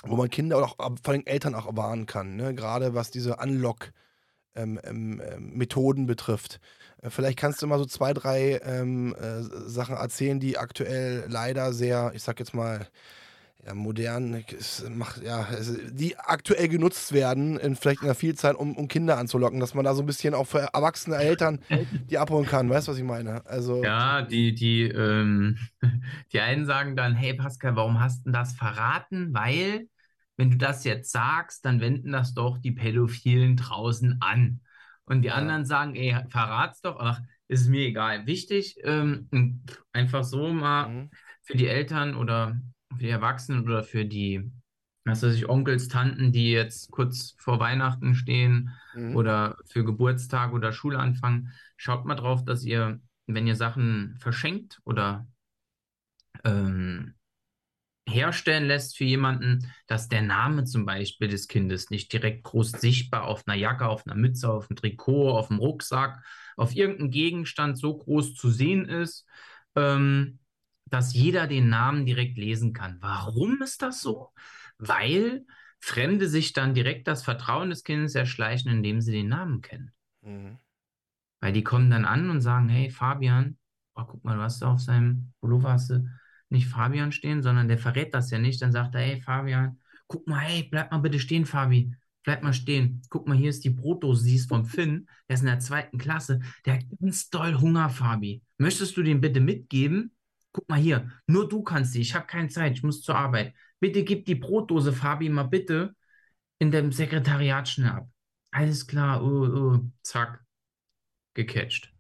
wo man Kinder oder auch vor allem Eltern auch warnen kann. Ne? Gerade was diese Unlock-Methoden ähm, ähm, betrifft. Äh, vielleicht kannst du mal so zwei, drei ähm, äh, Sachen erzählen, die aktuell leider sehr, ich sag jetzt mal, ja, modern, macht, ja, die aktuell genutzt werden, in, vielleicht in der Vielzahl, um, um Kinder anzulocken, dass man da so ein bisschen auch für erwachsene Eltern die abholen kann. Weißt du, was ich meine? Also, ja, die, die, ähm, die einen sagen dann, hey Pascal, warum hast du das verraten? Weil, wenn du das jetzt sagst, dann wenden das doch die Pädophilen draußen an. Und die ja. anderen sagen, ey, verrat's doch, ach, ist mir egal. Wichtig, ähm, einfach so mal mhm. für die Eltern oder für die Erwachsenen oder für die, was weiß ich, Onkels, Tanten, die jetzt kurz vor Weihnachten stehen mhm. oder für Geburtstag oder Schulanfang, schaut mal drauf, dass ihr, wenn ihr Sachen verschenkt oder ähm, herstellen lässt für jemanden, dass der Name zum Beispiel des Kindes nicht direkt groß sichtbar auf einer Jacke, auf einer Mütze, auf einem Trikot, auf dem Rucksack, auf irgendeinem Gegenstand so groß zu sehen ist, ähm, dass jeder den Namen direkt lesen kann. Warum ist das so? Weil Fremde sich dann direkt das Vertrauen des Kindes erschleichen, indem sie den Namen kennen. Mhm. Weil die kommen dann an und sagen, hey Fabian, oh, guck mal, du hast auf seinem Pullover hast du nicht Fabian stehen, sondern der verrät das ja nicht. Dann sagt er, hey Fabian, guck mal, hey, bleib mal bitte stehen, Fabi. Bleib mal stehen. Guck mal, hier ist die Brotdose, sie ist vom Finn. Der ist in der zweiten Klasse. Der hat ganz doll Hunger, Fabi. Möchtest du den bitte mitgeben? Guck mal hier, nur du kannst sie. Ich habe keine Zeit, ich muss zur Arbeit. Bitte gib die Brotdose, Fabi, mal bitte in dem Sekretariat schnell ab. Alles klar, uh, uh, zack, gecatcht.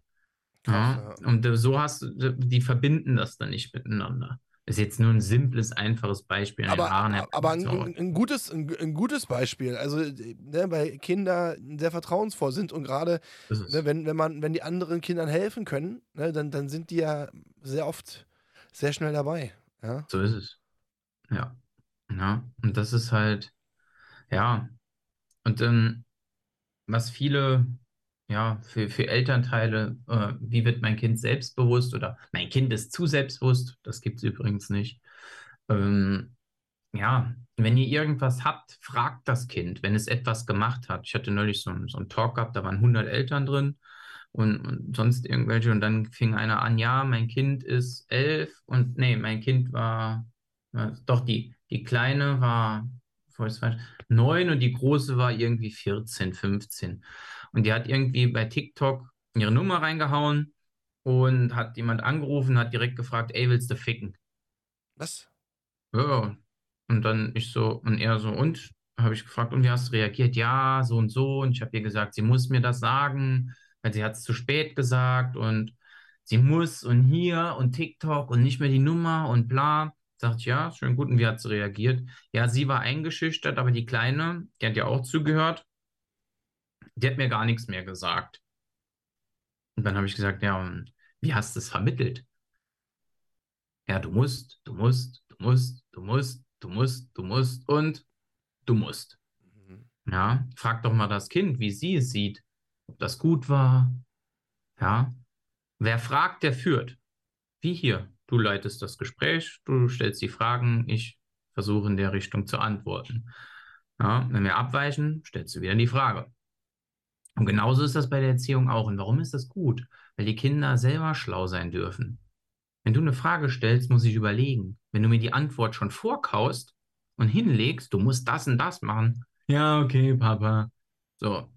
Ja, und so hast du, die verbinden das dann nicht miteinander. Ist jetzt nur ein simples, einfaches Beispiel. Aber, aber ein, ein, gutes, ein, ein, gutes Beispiel. Also, ne, weil Kinder sehr vertrauensvoll sind und gerade, ne, wenn, wenn, man, wenn die anderen Kindern helfen können, ne, dann, dann sind die ja sehr oft sehr schnell dabei. Ja? So ist es. Ja. Ja. Und das ist halt, ja. Und ähm, was viele, ja, für, für Elternteile, äh, wie wird mein Kind selbstbewusst oder mein Kind ist zu selbstbewusst, das gibt es übrigens nicht. Ähm, ja, wenn ihr irgendwas habt, fragt das Kind, wenn es etwas gemacht hat. Ich hatte neulich so, so einen Talk gehabt, da waren 100 Eltern drin und, und sonst irgendwelche. Und dann fing einer an, ja, mein Kind ist elf und nee, mein Kind war, war doch die, die Kleine war neun und die große war irgendwie 14, 15. Und die hat irgendwie bei TikTok ihre Nummer reingehauen und hat jemand angerufen, hat direkt gefragt, ey, willst du ficken? Was? Ja, und dann ich so, und er so, und? Habe ich gefragt, und wie hast du reagiert? Ja, so und so. Und ich habe ihr gesagt, sie muss mir das sagen, weil sie hat es zu spät gesagt und sie muss und hier und TikTok und nicht mehr die Nummer und bla. Sagt ich, ja, schön gut. Und wie hat sie reagiert? Ja, sie war eingeschüchtert, aber die Kleine, die hat ja auch zugehört, die hat mir gar nichts mehr gesagt. Und dann habe ich gesagt, ja, wie hast du es vermittelt? Ja, du musst, du musst, du musst, du musst, du musst, du musst und du musst. Mhm. Ja, frag doch mal das Kind, wie sie es sieht, ob das gut war. Ja, wer fragt, der führt. Wie hier, du leitest das Gespräch, du stellst die Fragen, ich versuche in der Richtung zu antworten. Ja, wenn wir abweichen, stellst du wieder die Frage. Und genauso ist das bei der Erziehung auch. Und warum ist das gut? Weil die Kinder selber schlau sein dürfen. Wenn du eine Frage stellst, muss ich überlegen. Wenn du mir die Antwort schon vorkaust und hinlegst, du musst das und das machen. Ja, okay, Papa. So.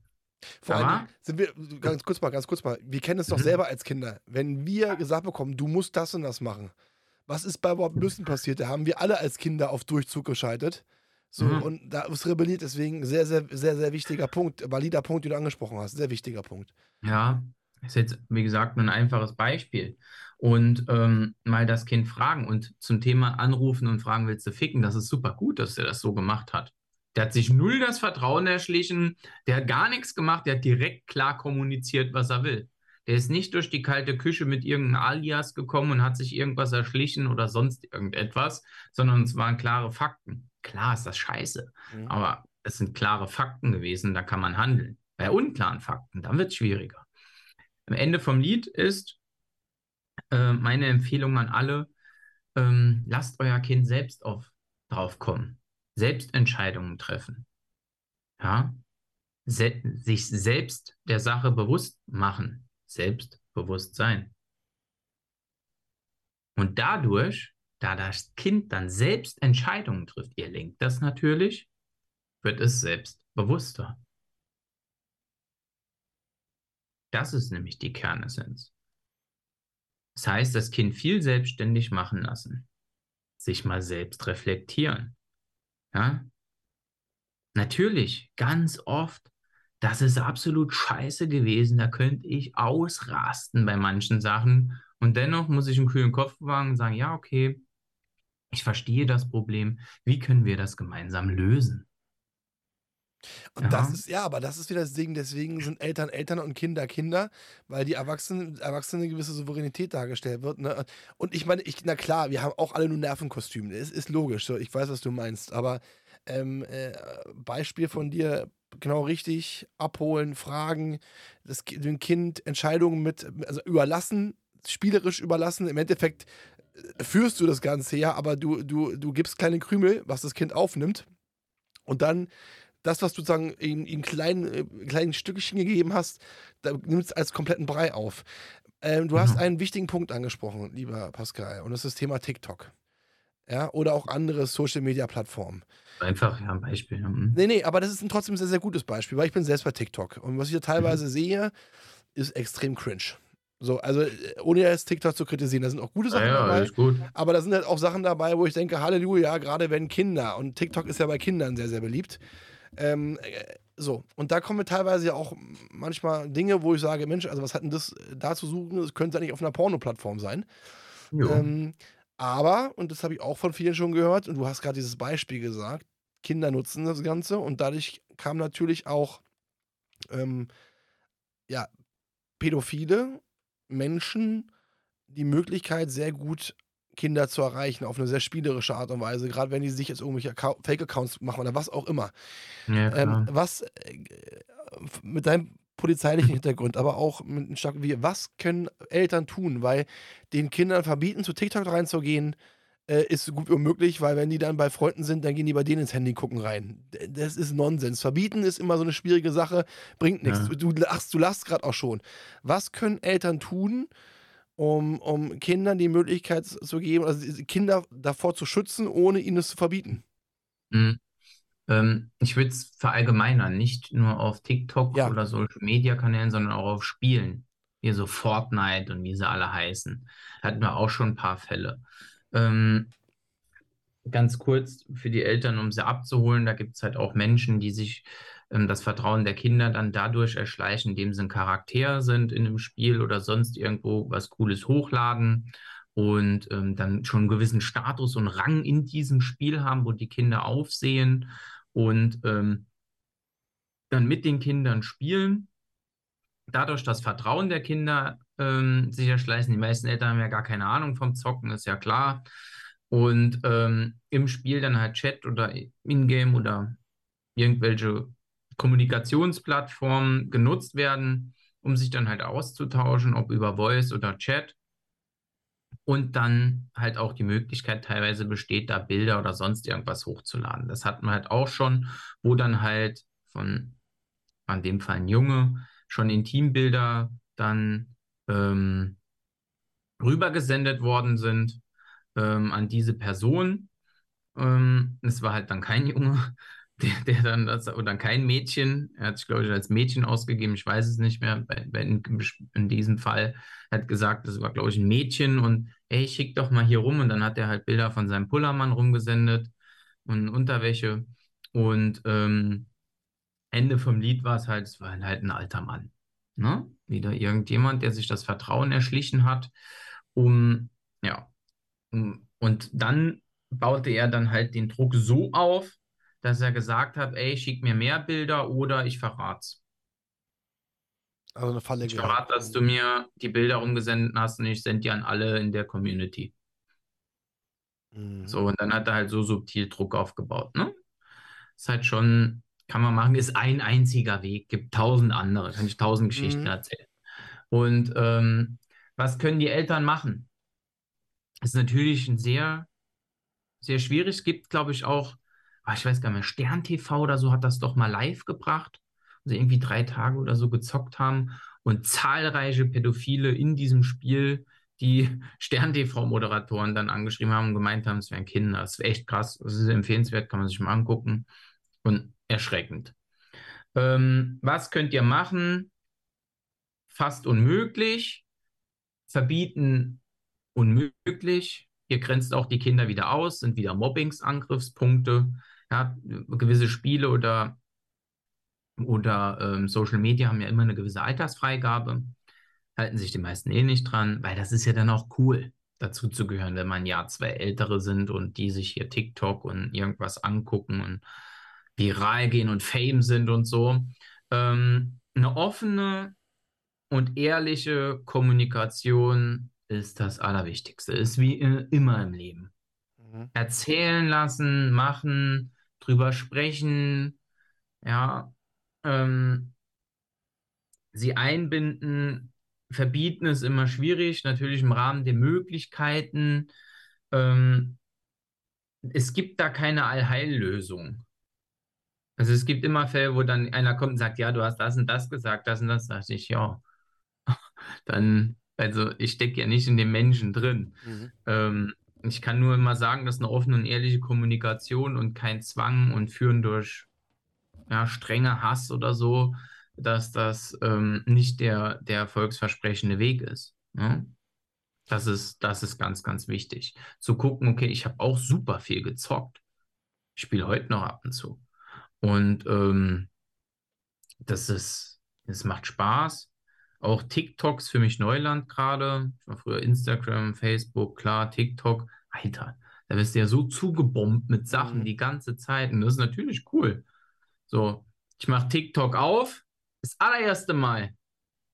Vor allem sind wir, ganz kurz mal, ganz kurz mal, wir kennen es doch mhm. selber als Kinder. Wenn wir gesagt bekommen, du musst das und das machen, was ist bei Bob Müssen passiert? Da haben wir alle als Kinder auf Durchzug geschaltet. So, mhm. und da ist rebelliert, deswegen sehr, sehr, sehr, sehr wichtiger Punkt, valider Punkt, den du angesprochen hast, sehr wichtiger Punkt. Ja, ist jetzt, wie gesagt, ein einfaches Beispiel und ähm, mal das Kind fragen und zum Thema anrufen und fragen, willst du ficken? Das ist super gut, dass er das so gemacht hat. Der hat sich null das Vertrauen erschlichen, der hat gar nichts gemacht, der hat direkt klar kommuniziert, was er will. Der ist nicht durch die kalte Küche mit irgendeinem Alias gekommen und hat sich irgendwas erschlichen oder sonst irgendetwas, sondern es waren klare Fakten. Klar ist das scheiße, mhm. aber es sind klare Fakten gewesen, da kann man handeln. Bei unklaren Fakten, dann wird es schwieriger. Am Ende vom Lied ist, äh, meine Empfehlung an alle, ähm, lasst euer Kind selbst auf, drauf kommen, selbst Entscheidungen treffen. Ja? Se sich selbst der Sache bewusst machen, Selbstbewusstsein. Und dadurch, da das Kind dann selbst Entscheidungen trifft, ihr lenkt das natürlich, wird es selbstbewusster. Das ist nämlich die Kernessenz. Das heißt, das Kind viel selbstständig machen lassen. Sich mal selbst reflektieren. Ja? Natürlich, ganz oft, das ist absolut scheiße gewesen. Da könnte ich ausrasten bei manchen Sachen. Und dennoch muss ich einen kühlen Kopf bewahren und sagen, ja, okay, ich verstehe das Problem. Wie können wir das gemeinsam lösen? Und ja. das ist, ja, aber das ist wieder das Ding, deswegen sind Eltern Eltern und Kinder Kinder, weil die Erwachsenen, Erwachsene eine gewisse Souveränität dargestellt wird. Ne? Und ich meine, ich, na klar, wir haben auch alle nur Nervenkostüme. Es ist logisch, so, ich weiß, was du meinst, aber ähm, äh, Beispiel von dir, genau richtig, abholen, fragen, das, dem Kind Entscheidungen mit, also überlassen, spielerisch überlassen. Im Endeffekt äh, führst du das Ganze ja, aber du, du, du gibst kleine Krümel, was das Kind aufnimmt. Und dann das, was du sozusagen in, in kleinen, äh, kleinen Stückchen gegeben hast, da nimmst du als kompletten Brei auf. Ähm, du mhm. hast einen wichtigen Punkt angesprochen, lieber Pascal, und das ist das Thema TikTok. Ja, oder auch andere Social Media Plattformen. Einfach ja, ein Beispiel. Mhm. Nee, nee, aber das ist ein trotzdem ein sehr, sehr gutes Beispiel, weil ich bin selbst bei TikTok. Und was ich hier teilweise mhm. sehe, ist extrem cringe. So, also äh, ohne jetzt TikTok zu kritisieren, da sind auch gute Sachen ja, dabei. Aber da sind halt auch Sachen dabei, wo ich denke, Halleluja, gerade wenn Kinder, und TikTok ist ja bei Kindern sehr, sehr beliebt, ähm, äh, so, und da kommen wir teilweise ja auch manchmal Dinge, wo ich sage, Mensch, also was hat denn das äh, da zu suchen? Das könnte eigentlich auf einer Porno-Plattform sein. Ähm, aber, und das habe ich auch von vielen schon gehört, und du hast gerade dieses Beispiel gesagt, Kinder nutzen das Ganze und dadurch kam natürlich auch ähm, ja, pädophile Menschen die Möglichkeit, sehr gut Kinder zu erreichen auf eine sehr spielerische Art und Weise, gerade wenn die sich jetzt irgendwelche Fake-Accounts machen oder was auch immer. Ja, ähm, was äh, mit deinem polizeilichen Hintergrund, aber auch mit einem starken wie, was können Eltern tun, weil den Kindern verbieten, zu TikTok reinzugehen, äh, ist so gut wie unmöglich, weil wenn die dann bei Freunden sind, dann gehen die bei denen ins Handy gucken rein. Das ist Nonsens. Verbieten ist immer so eine schwierige Sache, bringt nichts. Ja. Du lachst, du lachst gerade auch schon. Was können Eltern tun, um, um Kindern die Möglichkeit zu geben, also Kinder davor zu schützen, ohne ihnen es zu verbieten? Mhm. Ähm, ich würde es verallgemeinern, nicht nur auf TikTok ja. oder Social Media Kanälen, sondern auch auf Spielen. Hier so Fortnite und wie sie alle heißen. Hatten wir auch schon ein paar Fälle. Ähm, ganz kurz für die Eltern, um sie abzuholen, da gibt es halt auch Menschen, die sich das Vertrauen der Kinder dann dadurch erschleichen, indem sie ein Charakter sind in einem Spiel oder sonst irgendwo was Cooles hochladen und ähm, dann schon einen gewissen Status und Rang in diesem Spiel haben, wo die Kinder aufsehen und ähm, dann mit den Kindern spielen. Dadurch das Vertrauen der Kinder ähm, sich erschleichen. Die meisten Eltern haben ja gar keine Ahnung vom Zocken, ist ja klar. Und ähm, im Spiel dann halt Chat oder Ingame oder irgendwelche Kommunikationsplattformen genutzt werden, um sich dann halt auszutauschen, ob über Voice oder Chat. Und dann halt auch die Möglichkeit teilweise besteht, da Bilder oder sonst irgendwas hochzuladen. Das hatten wir halt auch schon, wo dann halt von, an dem Fall ein Junge, schon Intimbilder dann ähm, rübergesendet worden sind ähm, an diese Person. Ähm, es war halt dann kein Junge, der, der dann das, oder kein Mädchen, er hat sich, glaube ich, als Mädchen ausgegeben, ich weiß es nicht mehr, in, in, diesem Fall hat gesagt, das war, glaube ich, ein Mädchen. Und ey, schick doch mal hier rum. Und dann hat er halt Bilder von seinem Pullermann rumgesendet und Unterwäsche. Und ähm, Ende vom Lied war es halt, es war halt ein alter Mann. Ne? Wieder irgendjemand, der sich das Vertrauen erschlichen hat, um, ja, um, und dann baute er dann halt den Druck so auf, dass er gesagt hat, ey, schick mir mehr Bilder oder ich verrat's. Also eine Falle Ich verrate, dass du mir die Bilder umgesendet hast und ich sende die an alle in der Community. Mhm. So, und dann hat er halt so subtil Druck aufgebaut, ne? Ist halt schon, kann man machen, ist ein einziger Weg, gibt tausend andere, kann ich tausend Geschichten mhm. erzählen. Und ähm, was können die Eltern machen? Das ist natürlich ein sehr, sehr schwierig. Es gibt, glaube ich, auch ah, ich weiß gar nicht mehr, Stern TV oder so hat das doch mal live gebracht, also irgendwie drei Tage oder so gezockt haben und zahlreiche Pädophile in diesem Spiel die Stern TV-Moderatoren dann angeschrieben haben und gemeint haben, es wären Kinder. Das ist echt krass, das ist empfehlenswert, kann man sich mal angucken und erschreckend. Ähm, was könnt ihr machen? Fast unmöglich. Verbieten unmöglich. Ihr grenzt auch die Kinder wieder aus, sind wieder Mobbingsangriffspunkte ja, gewisse Spiele oder, oder ähm, Social Media haben ja immer eine gewisse Altersfreigabe. Halten sich die meisten eh nicht dran, weil das ist ja dann auch cool, dazu zu gehören, wenn man ja zwei Ältere sind und die sich hier TikTok und irgendwas angucken und viral gehen und Fame sind und so. Ähm, eine offene und ehrliche Kommunikation ist das Allerwichtigste. Ist wie immer im Leben. Mhm. Erzählen lassen, machen, drüber sprechen, ja, ähm, sie einbinden, verbieten ist immer schwierig, natürlich im Rahmen der Möglichkeiten. Ähm, es gibt da keine Allheillösung. Also es gibt immer Fälle, wo dann einer kommt und sagt, ja, du hast das und das gesagt, das und das, da ich, ja. Dann, also ich stecke ja nicht in den Menschen drin. Mhm. Ähm, ich kann nur immer sagen, dass eine offene und ehrliche Kommunikation und kein Zwang und Führen durch ja, strenge Hass oder so, dass das ähm, nicht der, der erfolgsversprechende Weg ist. Ne? Das ist, das ist ganz, ganz wichtig. Zu gucken, okay, ich habe auch super viel gezockt. Ich spiele heute noch ab und zu. Und ähm, das ist, es macht Spaß. Auch TikToks für mich Neuland gerade. Ich war früher Instagram, Facebook, klar, TikTok. Alter, da wirst du ja so zugebombt mit Sachen mhm. die ganze Zeit. Und das ist natürlich cool. So, ich mache TikTok auf, das allererste Mal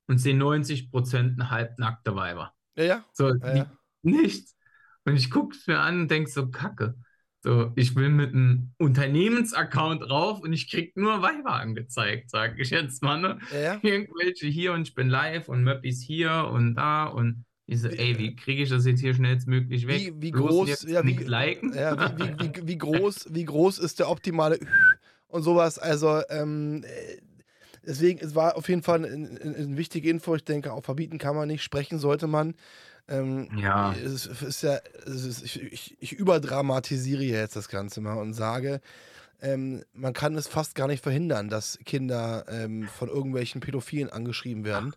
und sehe 90% eine halbnackte Weiber. Ja, ja. So, ja, ja. nichts. Und ich gucke es mir an und denke so, Kacke. So, ich will mit einem Unternehmensaccount rauf und ich krieg nur Weiber angezeigt, sage ich jetzt mal. Ne? Ja. Irgendwelche hier und ich bin live und Möppis hier und da und Ich so, ey, wie kriege ich das jetzt hier schnellstmöglich weg? Wie, wie groß, ja, wie, liken? Ja, wie, wie, wie, groß, wie groß ist der optimale und sowas? Also, ähm, deswegen, es war auf jeden Fall eine, eine wichtige Info. Ich denke, auch verbieten kann man nicht, sprechen sollte man. Ähm, ja. Es ist ja, es ist, ich, ich, ich überdramatisiere jetzt das Ganze mal und sage, ähm, man kann es fast gar nicht verhindern, dass Kinder ähm, von irgendwelchen Pädophilen angeschrieben werden.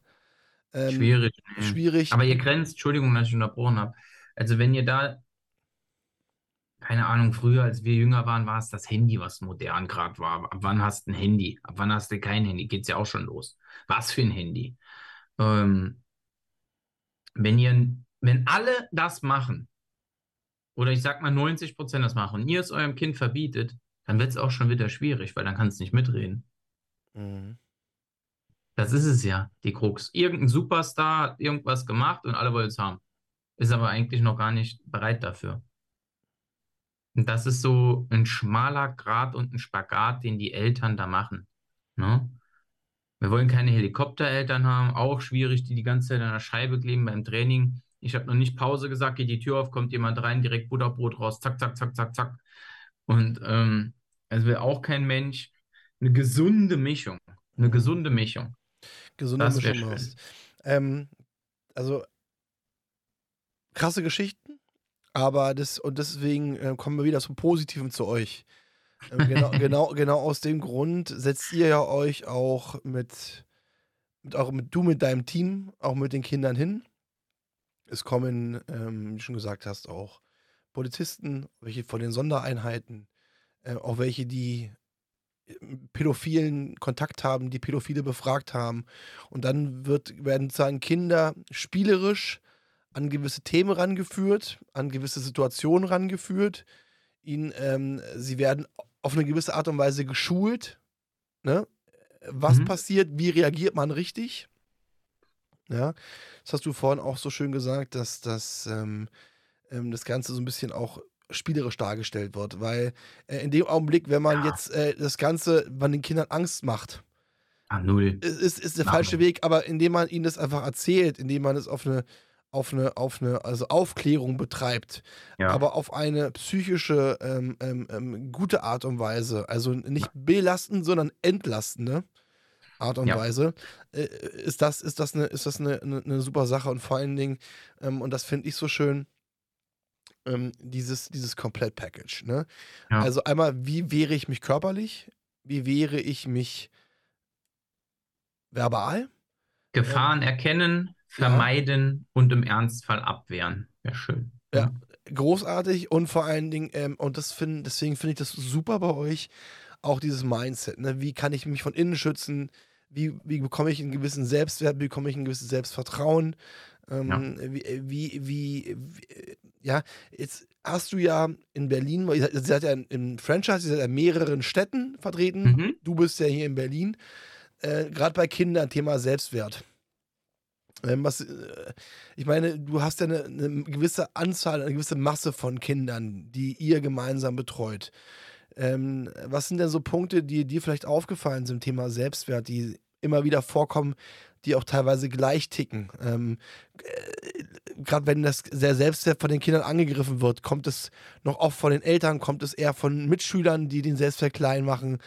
Ähm, schwierig. Schwierig. Aber ihr grenzt, Entschuldigung, dass ich unterbrochen habe. Also wenn ihr da, keine Ahnung, früher, als wir jünger waren, war es das Handy, was modern gerade war. Ab wann hast du ein Handy? Ab wann hast du kein Handy? Geht es ja auch schon los. Was für ein Handy? Ähm, wenn ihr, wenn alle das machen, oder ich sag mal 90 Prozent das machen, und ihr es eurem Kind verbietet, dann wird es auch schon wieder schwierig, weil dann kann es nicht mitreden. Mhm. Das ist es ja, die Krux. Irgendein Superstar hat irgendwas gemacht und alle wollen es haben. Ist aber eigentlich noch gar nicht bereit dafür. Und das ist so ein schmaler Grat und ein Spagat, den die Eltern da machen. Ne? Wir wollen keine Helikoptereltern haben, auch schwierig, die die ganze Zeit an der Scheibe kleben beim Training. Ich habe noch nicht Pause gesagt, geht die Tür auf, kommt jemand rein, direkt Butterbrot raus, zack, zack, zack, zack, zack. Und ähm, also will auch kein Mensch. Eine gesunde Mischung. Eine gesunde Mischung. Gesunde das Mischung hast. Ähm, also krasse Geschichten, aber das und deswegen äh, kommen wir wieder zum Positiven zu euch. Ähm, genau, genau, genau aus dem Grund setzt ihr ja euch auch mit, mit, auch mit du mit deinem Team, auch mit den Kindern hin. Es kommen, ähm, wie du schon gesagt hast, auch Polizisten, welche von den Sondereinheiten, äh, auch welche, die äh, pädophilen Kontakt haben, die Pädophile befragt haben. Und dann wird, werden sozusagen Kinder spielerisch an gewisse Themen rangeführt, an gewisse Situationen rangeführt. Ihnen, ähm, sie werden auf eine gewisse Art und Weise geschult. Ne? Was mhm. passiert, wie reagiert man richtig? Ja, das hast du vorhin auch so schön gesagt, dass das, ähm, ähm, das Ganze so ein bisschen auch spielerisch dargestellt wird, weil äh, in dem Augenblick, wenn man ja. jetzt äh, das Ganze, man den Kindern Angst macht, ah, null. ist, ist der Ach, falsche. Weg, aber indem man ihnen das einfach erzählt, indem man es auf eine auf eine, auf eine also Aufklärung betreibt, ja. aber auf eine psychische, ähm, ähm, ähm, gute Art und Weise. Also nicht belastend, sondern entlastende Art und ja. Weise, äh, ist das, ist das, eine, ist das eine, eine, eine super Sache. Und vor allen Dingen, ähm, und das finde ich so schön, ähm, dieses, dieses Komplett-Package. Ne? Ja. Also einmal, wie wehre ich mich körperlich? Wie wehre ich mich verbal? Gefahren ähm, erkennen, vermeiden ja. und im Ernstfall abwehren. Wäre schön. Ja, großartig und vor allen Dingen, ähm, und das find, deswegen finde ich das super bei euch, auch dieses Mindset. Ne? Wie kann ich mich von innen schützen? Wie, wie bekomme ich einen gewissen Selbstwert? Wie bekomme ich ein gewisses Selbstvertrauen? Ähm, ja. wie, wie, wie, wie, ja, jetzt hast du ja in Berlin, ihr seid ja im Franchise, ihr seid ja in mehreren Städten vertreten. Mhm. Du bist ja hier in Berlin. Äh, Gerade bei Kindern, Thema Selbstwert. Ähm, was, äh, ich meine, du hast ja eine, eine, gewisse Anzahl, eine gewisse Masse von Kindern, die ihr gemeinsam betreut. Ähm, was sind denn so Punkte, die dir vielleicht aufgefallen sind, Thema Selbstwert, die immer wieder vorkommen, die auch teilweise gleich ticken. Ähm, äh, Gerade wenn das sehr Selbstwert von den Kindern angegriffen wird, kommt es noch oft von den Eltern, kommt es eher von Mitschülern, die den Selbstwert klein machen,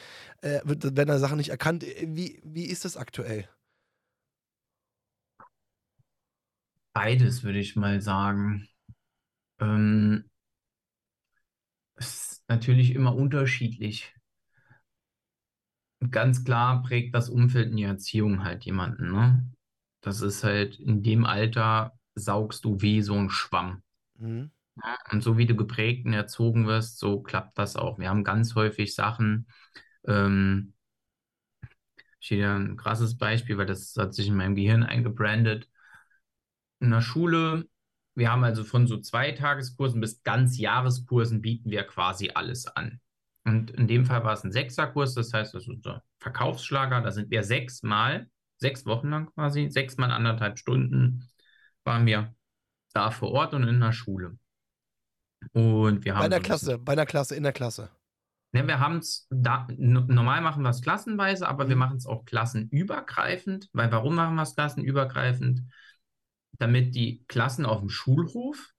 äh, werden da Sachen nicht erkannt. Wie, wie ist das aktuell? Beides, würde ich mal sagen. Ähm, ist natürlich immer unterschiedlich ganz klar prägt das Umfeld in die Erziehung halt jemanden, ne? Das ist halt, in dem Alter saugst du wie so ein Schwamm. Mhm. Ja, und so wie du geprägt und erzogen wirst, so klappt das auch. Wir haben ganz häufig Sachen, ähm, hier ein krasses Beispiel, weil das hat sich in meinem Gehirn eingebrandet. In der Schule, wir haben also von so Zweitageskursen bis ganz Jahreskursen bieten wir quasi alles an. Und in dem Fall war es ein Sechserkurs, das heißt, das ist unser Verkaufsschlager. Da sind wir sechsmal, sechs Wochen lang quasi, sechsmal anderthalb Stunden waren wir da vor Ort und in der Schule. Und wir haben. Bei der Klasse, bei der Klasse, in der Klasse. Ne, wir haben es da, normal machen wir es klassenweise, aber mhm. wir machen es auch klassenübergreifend, weil warum machen wir es klassenübergreifend? Damit die Klassen auf dem Schulhof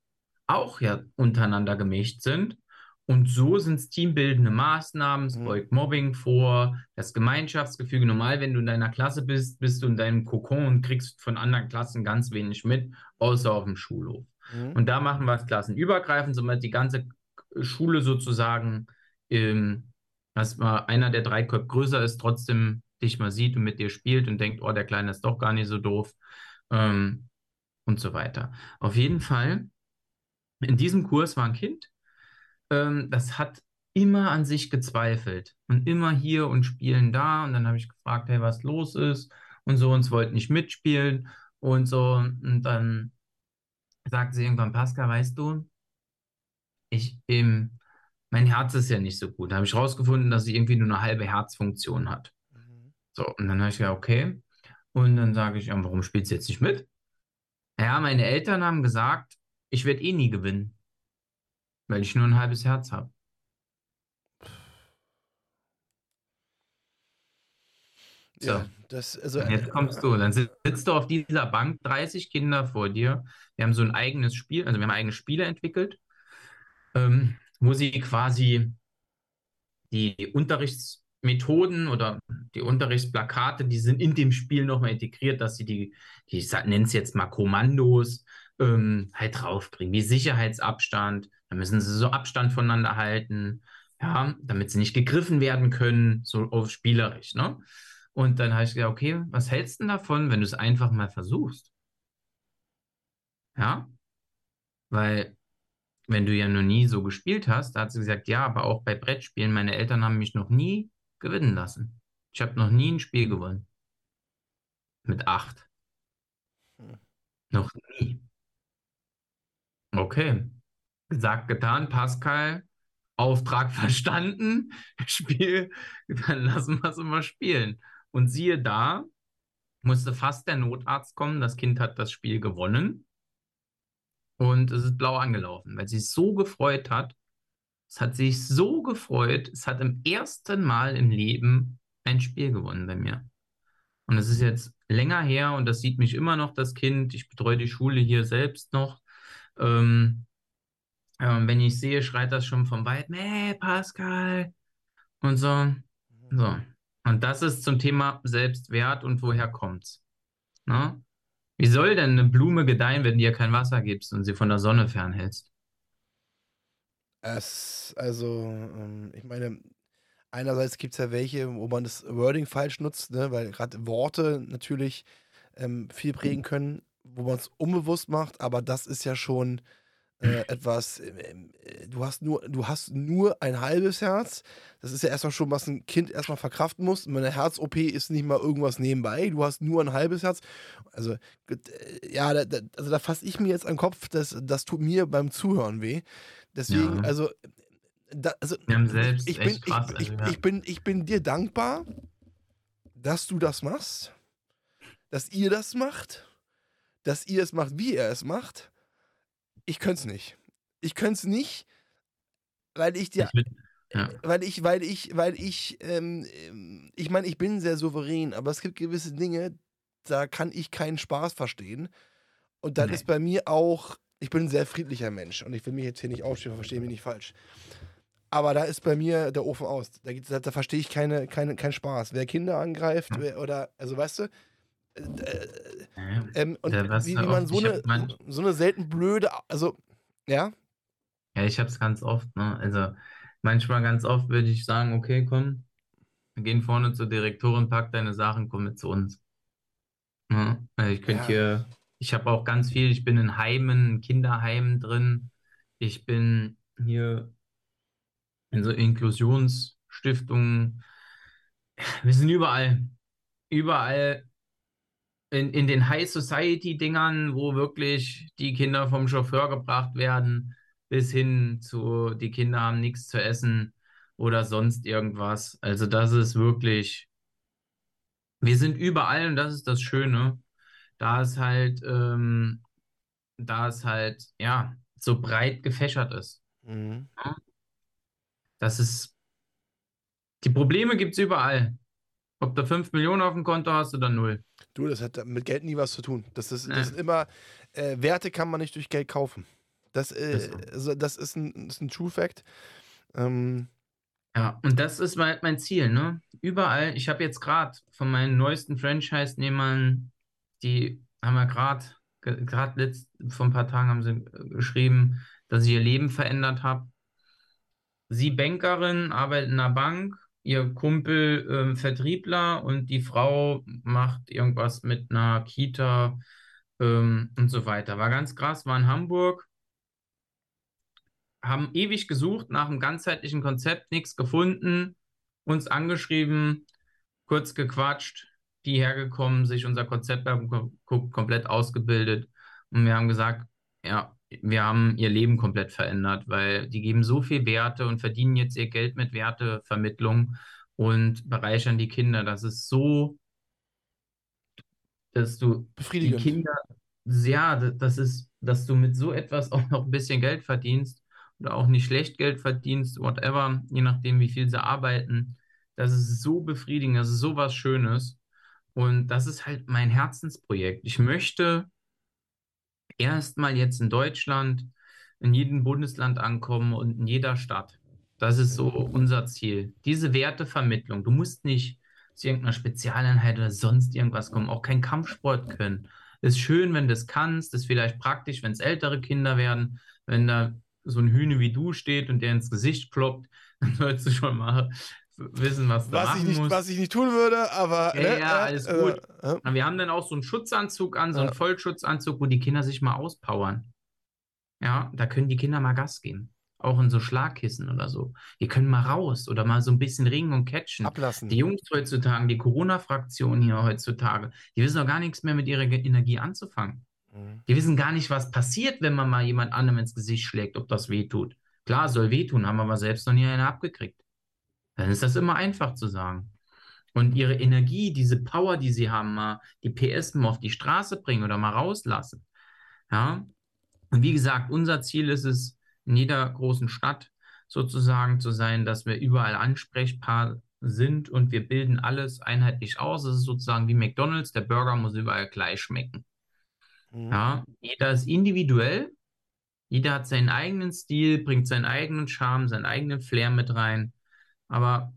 auch ja untereinander gemischt sind. Und so sind es teambildende Maßnahmen, es mhm. beugt Mobbing vor, das Gemeinschaftsgefüge. Normal, wenn du in deiner Klasse bist, bist du in deinem Kokon und kriegst von anderen Klassen ganz wenig mit, außer auf dem Schulhof. Mhm. Und da machen wir es klassenübergreifend, somit die ganze Schule sozusagen, ähm, dass mal einer der drei Köpfe größer ist, trotzdem dich mal sieht und mit dir spielt und denkt, oh, der Kleine ist doch gar nicht so doof ähm, und so weiter. Auf jeden Fall, in diesem Kurs war ein Kind, ähm, das hat immer an sich gezweifelt und immer hier und spielen da. Und dann habe ich gefragt, hey, was los ist und so, und es wollte nicht mitspielen und so. Und dann sagt sie irgendwann, Pascal, weißt du, ich, ähm, mein Herz ist ja nicht so gut. Da habe ich rausgefunden, dass sie irgendwie nur eine halbe Herzfunktion hat. So, und dann habe ich gesagt, okay. Und dann sage ich, ja, warum spielst du jetzt nicht mit? Ja, meine Eltern haben gesagt, ich werde eh nie gewinnen, weil ich nur ein halbes Herz habe. So. Ja, das, also, jetzt kommst du, dann sitzt du auf dieser Bank, 30 Kinder vor dir. Wir haben so ein eigenes Spiel, also wir haben eigene Spiele entwickelt, ähm, wo sie quasi die Unterrichts- Methoden oder die Unterrichtsplakate, die sind in dem Spiel nochmal integriert, dass sie die, die ich nenne es jetzt mal Kommandos, ähm, halt draufbringen, wie Sicherheitsabstand, da müssen sie so Abstand voneinander halten, ja, damit sie nicht gegriffen werden können, so auf spielerisch, ne? Und dann habe ich gesagt, okay, was hältst du denn davon, wenn du es einfach mal versuchst? Ja, weil wenn du ja noch nie so gespielt hast, da hat sie gesagt, ja, aber auch bei Brettspielen, meine Eltern haben mich noch nie gewinnen lassen. Ich habe noch nie ein Spiel gewonnen. Mit acht. Hm. Noch nie. Okay. Gesagt, getan, Pascal. Auftrag verstanden. Spiel, dann lassen wir es immer spielen. Und siehe da, musste fast der Notarzt kommen. Das Kind hat das Spiel gewonnen. Und es ist blau angelaufen, weil sie es so gefreut hat, es hat sich so gefreut. Es hat im ersten Mal im Leben ein Spiel gewonnen bei mir. Und es ist jetzt länger her und das sieht mich immer noch, das Kind. Ich betreue die Schule hier selbst noch. Ähm, äh, wenn ich sehe, schreit das schon vom Wald, hey, Pascal. Und so. So. Und das ist zum Thema Selbstwert und woher kommt's? Ne? Wie soll denn eine Blume gedeihen, wenn du ihr kein Wasser gibst und sie von der Sonne fernhältst? Es, also, ähm, ich meine, einerseits gibt es ja welche, wo man das Wording falsch nutzt, ne, weil gerade Worte natürlich ähm, viel prägen können, wo man es unbewusst macht, aber das ist ja schon äh, etwas, ähm, äh, du hast nur, du hast nur ein halbes Herz. Das ist ja erstmal schon, was ein Kind erstmal verkraften muss. Meine Herz-OP ist nicht mal irgendwas nebenbei. Du hast nur ein halbes Herz. Also, äh, ja, da, da, also da fasse ich mir jetzt an den Kopf, das, das tut mir beim Zuhören weh. Deswegen, ja. also, da, also selbst ich, bin, krass, ich, ich, ich, bin, ich bin dir dankbar, dass du das machst, dass ihr das macht, dass ihr es macht, wie er es macht. Ich könnte es nicht. Ich könnte es nicht, weil ich dir. Ja. Weil ich, weil ich, weil ich, ähm, ähm, ich meine, ich bin sehr souverän, aber es gibt gewisse Dinge, da kann ich keinen Spaß verstehen. Und dann nee. ist bei mir auch ich bin ein sehr friedlicher Mensch und ich will mich jetzt hier nicht aufstehen, verstehe mich nicht falsch. Aber da ist bei mir der Ofen aus. Da, da, da verstehe ich keine, keine, keinen Spaß. Wer Kinder angreift wer, oder, also weißt du, äh, äh, ähm, und ja, wie, wie man so eine, so eine selten blöde, also, ja? Ja, ich hab's ganz oft, ne? Also, manchmal ganz oft würde ich sagen, okay, komm, wir gehen vorne zur Direktorin, pack deine Sachen, komm mit zu uns. Ja? Also ich könnte ja. hier ich habe auch ganz viel, ich bin in Heimen, in Kinderheimen drin. Ich bin hier in so Inklusionsstiftungen. Wir sind überall. Überall in, in den High Society-Dingern, wo wirklich die Kinder vom Chauffeur gebracht werden, bis hin zu, die Kinder haben nichts zu essen oder sonst irgendwas. Also das ist wirklich, wir sind überall und das ist das Schöne da es halt, ähm, da es halt, ja, so breit gefächert ist. Mhm. Das ist, die Probleme gibt es überall. Ob du 5 Millionen auf dem Konto hast oder null. Du, das hat mit Geld nie was zu tun. Das ist, das ist immer, äh, Werte kann man nicht durch Geld kaufen. Das, äh, also das ist, ein, ist ein True Fact. Ähm, ja, und das ist mein, mein Ziel, ne? Überall, ich habe jetzt gerade von meinen neuesten Franchise-Nehmern, die haben wir gerade, gerade vor ein paar Tagen haben sie äh, geschrieben, dass ich ihr Leben verändert habe. Sie Bankerin, arbeitet in einer Bank, ihr Kumpel ähm, Vertriebler und die Frau macht irgendwas mit einer Kita ähm, und so weiter. War ganz krass, war in Hamburg, haben ewig gesucht nach einem ganzheitlichen Konzept, nichts gefunden, uns angeschrieben, kurz gequatscht, die hergekommen, sich unser Konzept komplett ausgebildet und wir haben gesagt, ja, wir haben ihr Leben komplett verändert, weil die geben so viel Werte und verdienen jetzt ihr Geld mit Wertevermittlung und bereichern die Kinder. Das ist so, dass du die Kinder, ja, das ist, dass du mit so etwas auch noch ein bisschen Geld verdienst oder auch nicht schlecht Geld verdienst, whatever, je nachdem, wie viel sie arbeiten. Das ist so befriedigend, das ist so was Schönes. Und das ist halt mein Herzensprojekt. Ich möchte erstmal jetzt in Deutschland, in jedem Bundesland ankommen und in jeder Stadt. Das ist so unser Ziel. Diese Wertevermittlung. Du musst nicht zu irgendeiner Spezialeinheit oder sonst irgendwas kommen, auch kein Kampfsport können. Ist schön, wenn du es kannst, ist vielleicht praktisch, wenn es ältere Kinder werden, wenn da so ein Hühne wie du steht und der ins Gesicht kloppt, dann sollst du schon mal wissen, was da was ich nicht, Was ich nicht tun würde, aber. Ja, ne, ja alles äh, gut. Äh, wir haben dann auch so einen Schutzanzug an, so einen Vollschutzanzug, wo die Kinder sich mal auspowern. Ja, da können die Kinder mal Gas geben. Auch in so Schlagkissen oder so. Die können mal raus oder mal so ein bisschen ringen und catchen. Ablassen. Die Jungs heutzutage, die Corona-Fraktion hier heutzutage, die wissen doch gar nichts mehr mit ihrer Energie anzufangen. Mhm. Die wissen gar nicht, was passiert, wenn man mal jemand anderem ins Gesicht schlägt, ob das wehtut. Klar, soll wehtun, haben aber selbst noch nie eine abgekriegt. Dann ist das immer einfach zu sagen. Und ihre Energie, diese Power, die sie haben, mal die PS mal auf die Straße bringen oder mal rauslassen. Ja. Und wie gesagt, unser Ziel ist es, in jeder großen Stadt sozusagen zu sein, dass wir überall ansprechbar sind und wir bilden alles einheitlich aus. Es ist sozusagen wie McDonalds, der Burger muss überall gleich schmecken. Mhm. Ja, jeder ist individuell, jeder hat seinen eigenen Stil, bringt seinen eigenen Charme, seinen eigenen Flair mit rein aber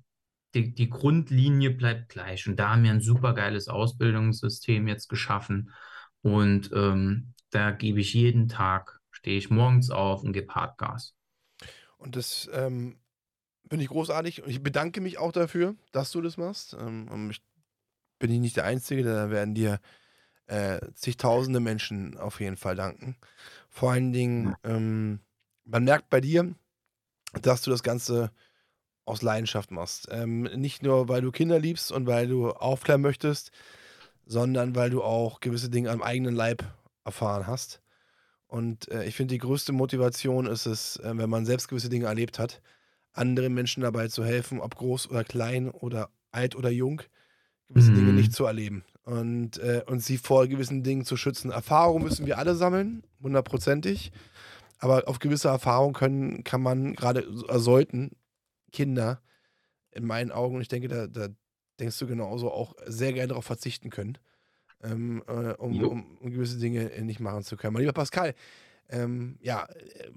die, die Grundlinie bleibt gleich. Und da haben wir ein super geiles Ausbildungssystem jetzt geschaffen. Und ähm, da gebe ich jeden Tag, stehe ich morgens auf und gebe Hartgas. Und das ähm, finde ich großartig. Und ich bedanke mich auch dafür, dass du das machst. Ähm, ich bin ich nicht der Einzige, da werden dir äh, zigtausende Menschen auf jeden Fall danken. Vor allen Dingen, ähm, man merkt bei dir, dass du das Ganze aus Leidenschaft machst. Ähm, nicht nur, weil du Kinder liebst und weil du aufklären möchtest, sondern weil du auch gewisse Dinge am eigenen Leib erfahren hast. Und äh, ich finde, die größte Motivation ist es, äh, wenn man selbst gewisse Dinge erlebt hat, anderen Menschen dabei zu helfen, ob groß oder klein oder alt oder jung, gewisse mhm. Dinge nicht zu erleben und, äh, und sie vor gewissen Dingen zu schützen. Erfahrung müssen wir alle sammeln, hundertprozentig. Aber auf gewisse Erfahrung können, kann man gerade, äh, sollten Kinder in meinen Augen, ich denke, da, da denkst du genauso, auch sehr gerne darauf verzichten können, ähm, äh, um, um, um, gewisse Dinge nicht machen zu können. Mein lieber Pascal, ähm, ja, äh,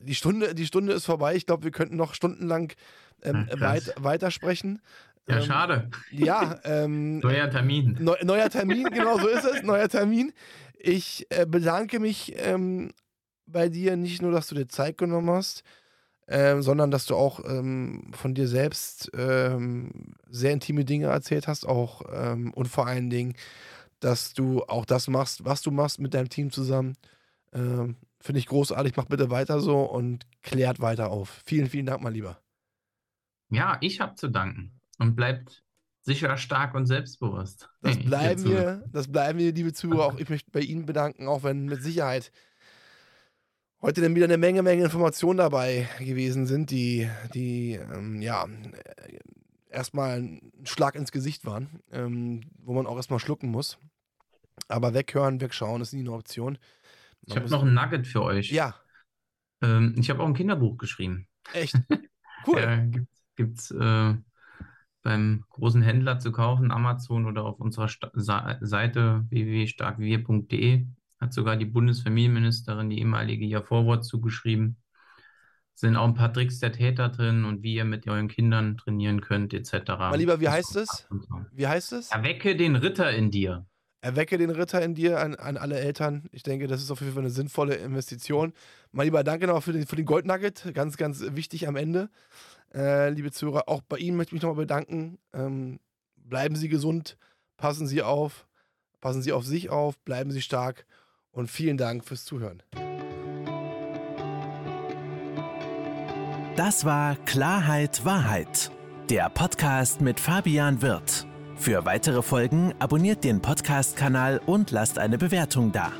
die Stunde, die Stunde ist vorbei. Ich glaube, wir könnten noch stundenlang ähm, Ach, weit, weitersprechen. Ja, ähm, schade. Ja. Ähm, neuer Termin. Neu, neuer Termin, genau so ist es. Neuer Termin. Ich äh, bedanke mich ähm, bei dir nicht nur, dass du dir Zeit genommen hast, ähm, sondern dass du auch ähm, von dir selbst ähm, sehr intime Dinge erzählt hast, auch ähm, und vor allen Dingen, dass du auch das machst, was du machst mit deinem Team zusammen. Ähm, finde ich großartig. Mach bitte weiter so und klärt weiter auf. Vielen, vielen Dank, mein Lieber. Ja, ich habe zu danken und bleibt sicher stark und selbstbewusst. Das bleiben wir, das bleiben wir, liebe Zuhörer. Auch ich möchte bei Ihnen bedanken, auch wenn mit Sicherheit heute dann wieder eine Menge, Menge Informationen dabei gewesen sind, die, die ähm, ja, erstmal ein Schlag ins Gesicht waren, ähm, wo man auch erstmal schlucken muss. Aber weghören, wegschauen ist nie eine Option. Man ich habe noch ein Nugget für euch. Ja. Ähm, ich habe auch ein Kinderbuch geschrieben. Echt? Cool. ja, gibt, gibt's äh, beim großen Händler zu kaufen, Amazon oder auf unserer Sta Seite www.starkwir.de. Hat sogar die Bundesfamilienministerin, die ehemalige, ihr Vorwort zugeschrieben. Sind auch ein paar Tricks der Täter drin und wie ihr mit euren Kindern trainieren könnt, etc. Mein Lieber, wie heißt es? Wie heißt es? Erwecke den Ritter in dir. Erwecke den Ritter in dir an, an alle Eltern. Ich denke, das ist auf jeden Fall eine sinnvolle Investition. Mein Lieber, danke noch für den, für den Gold Nugget. Ganz, ganz wichtig am Ende. Äh, liebe Zuhörer, auch bei Ihnen möchte ich mich nochmal bedanken. Ähm, bleiben Sie gesund, passen Sie auf, passen Sie auf sich auf, bleiben Sie stark und vielen Dank fürs Zuhören. Das war Klarheit Wahrheit, der Podcast mit Fabian Wirth. Für weitere Folgen abonniert den Podcast-Kanal und lasst eine Bewertung da.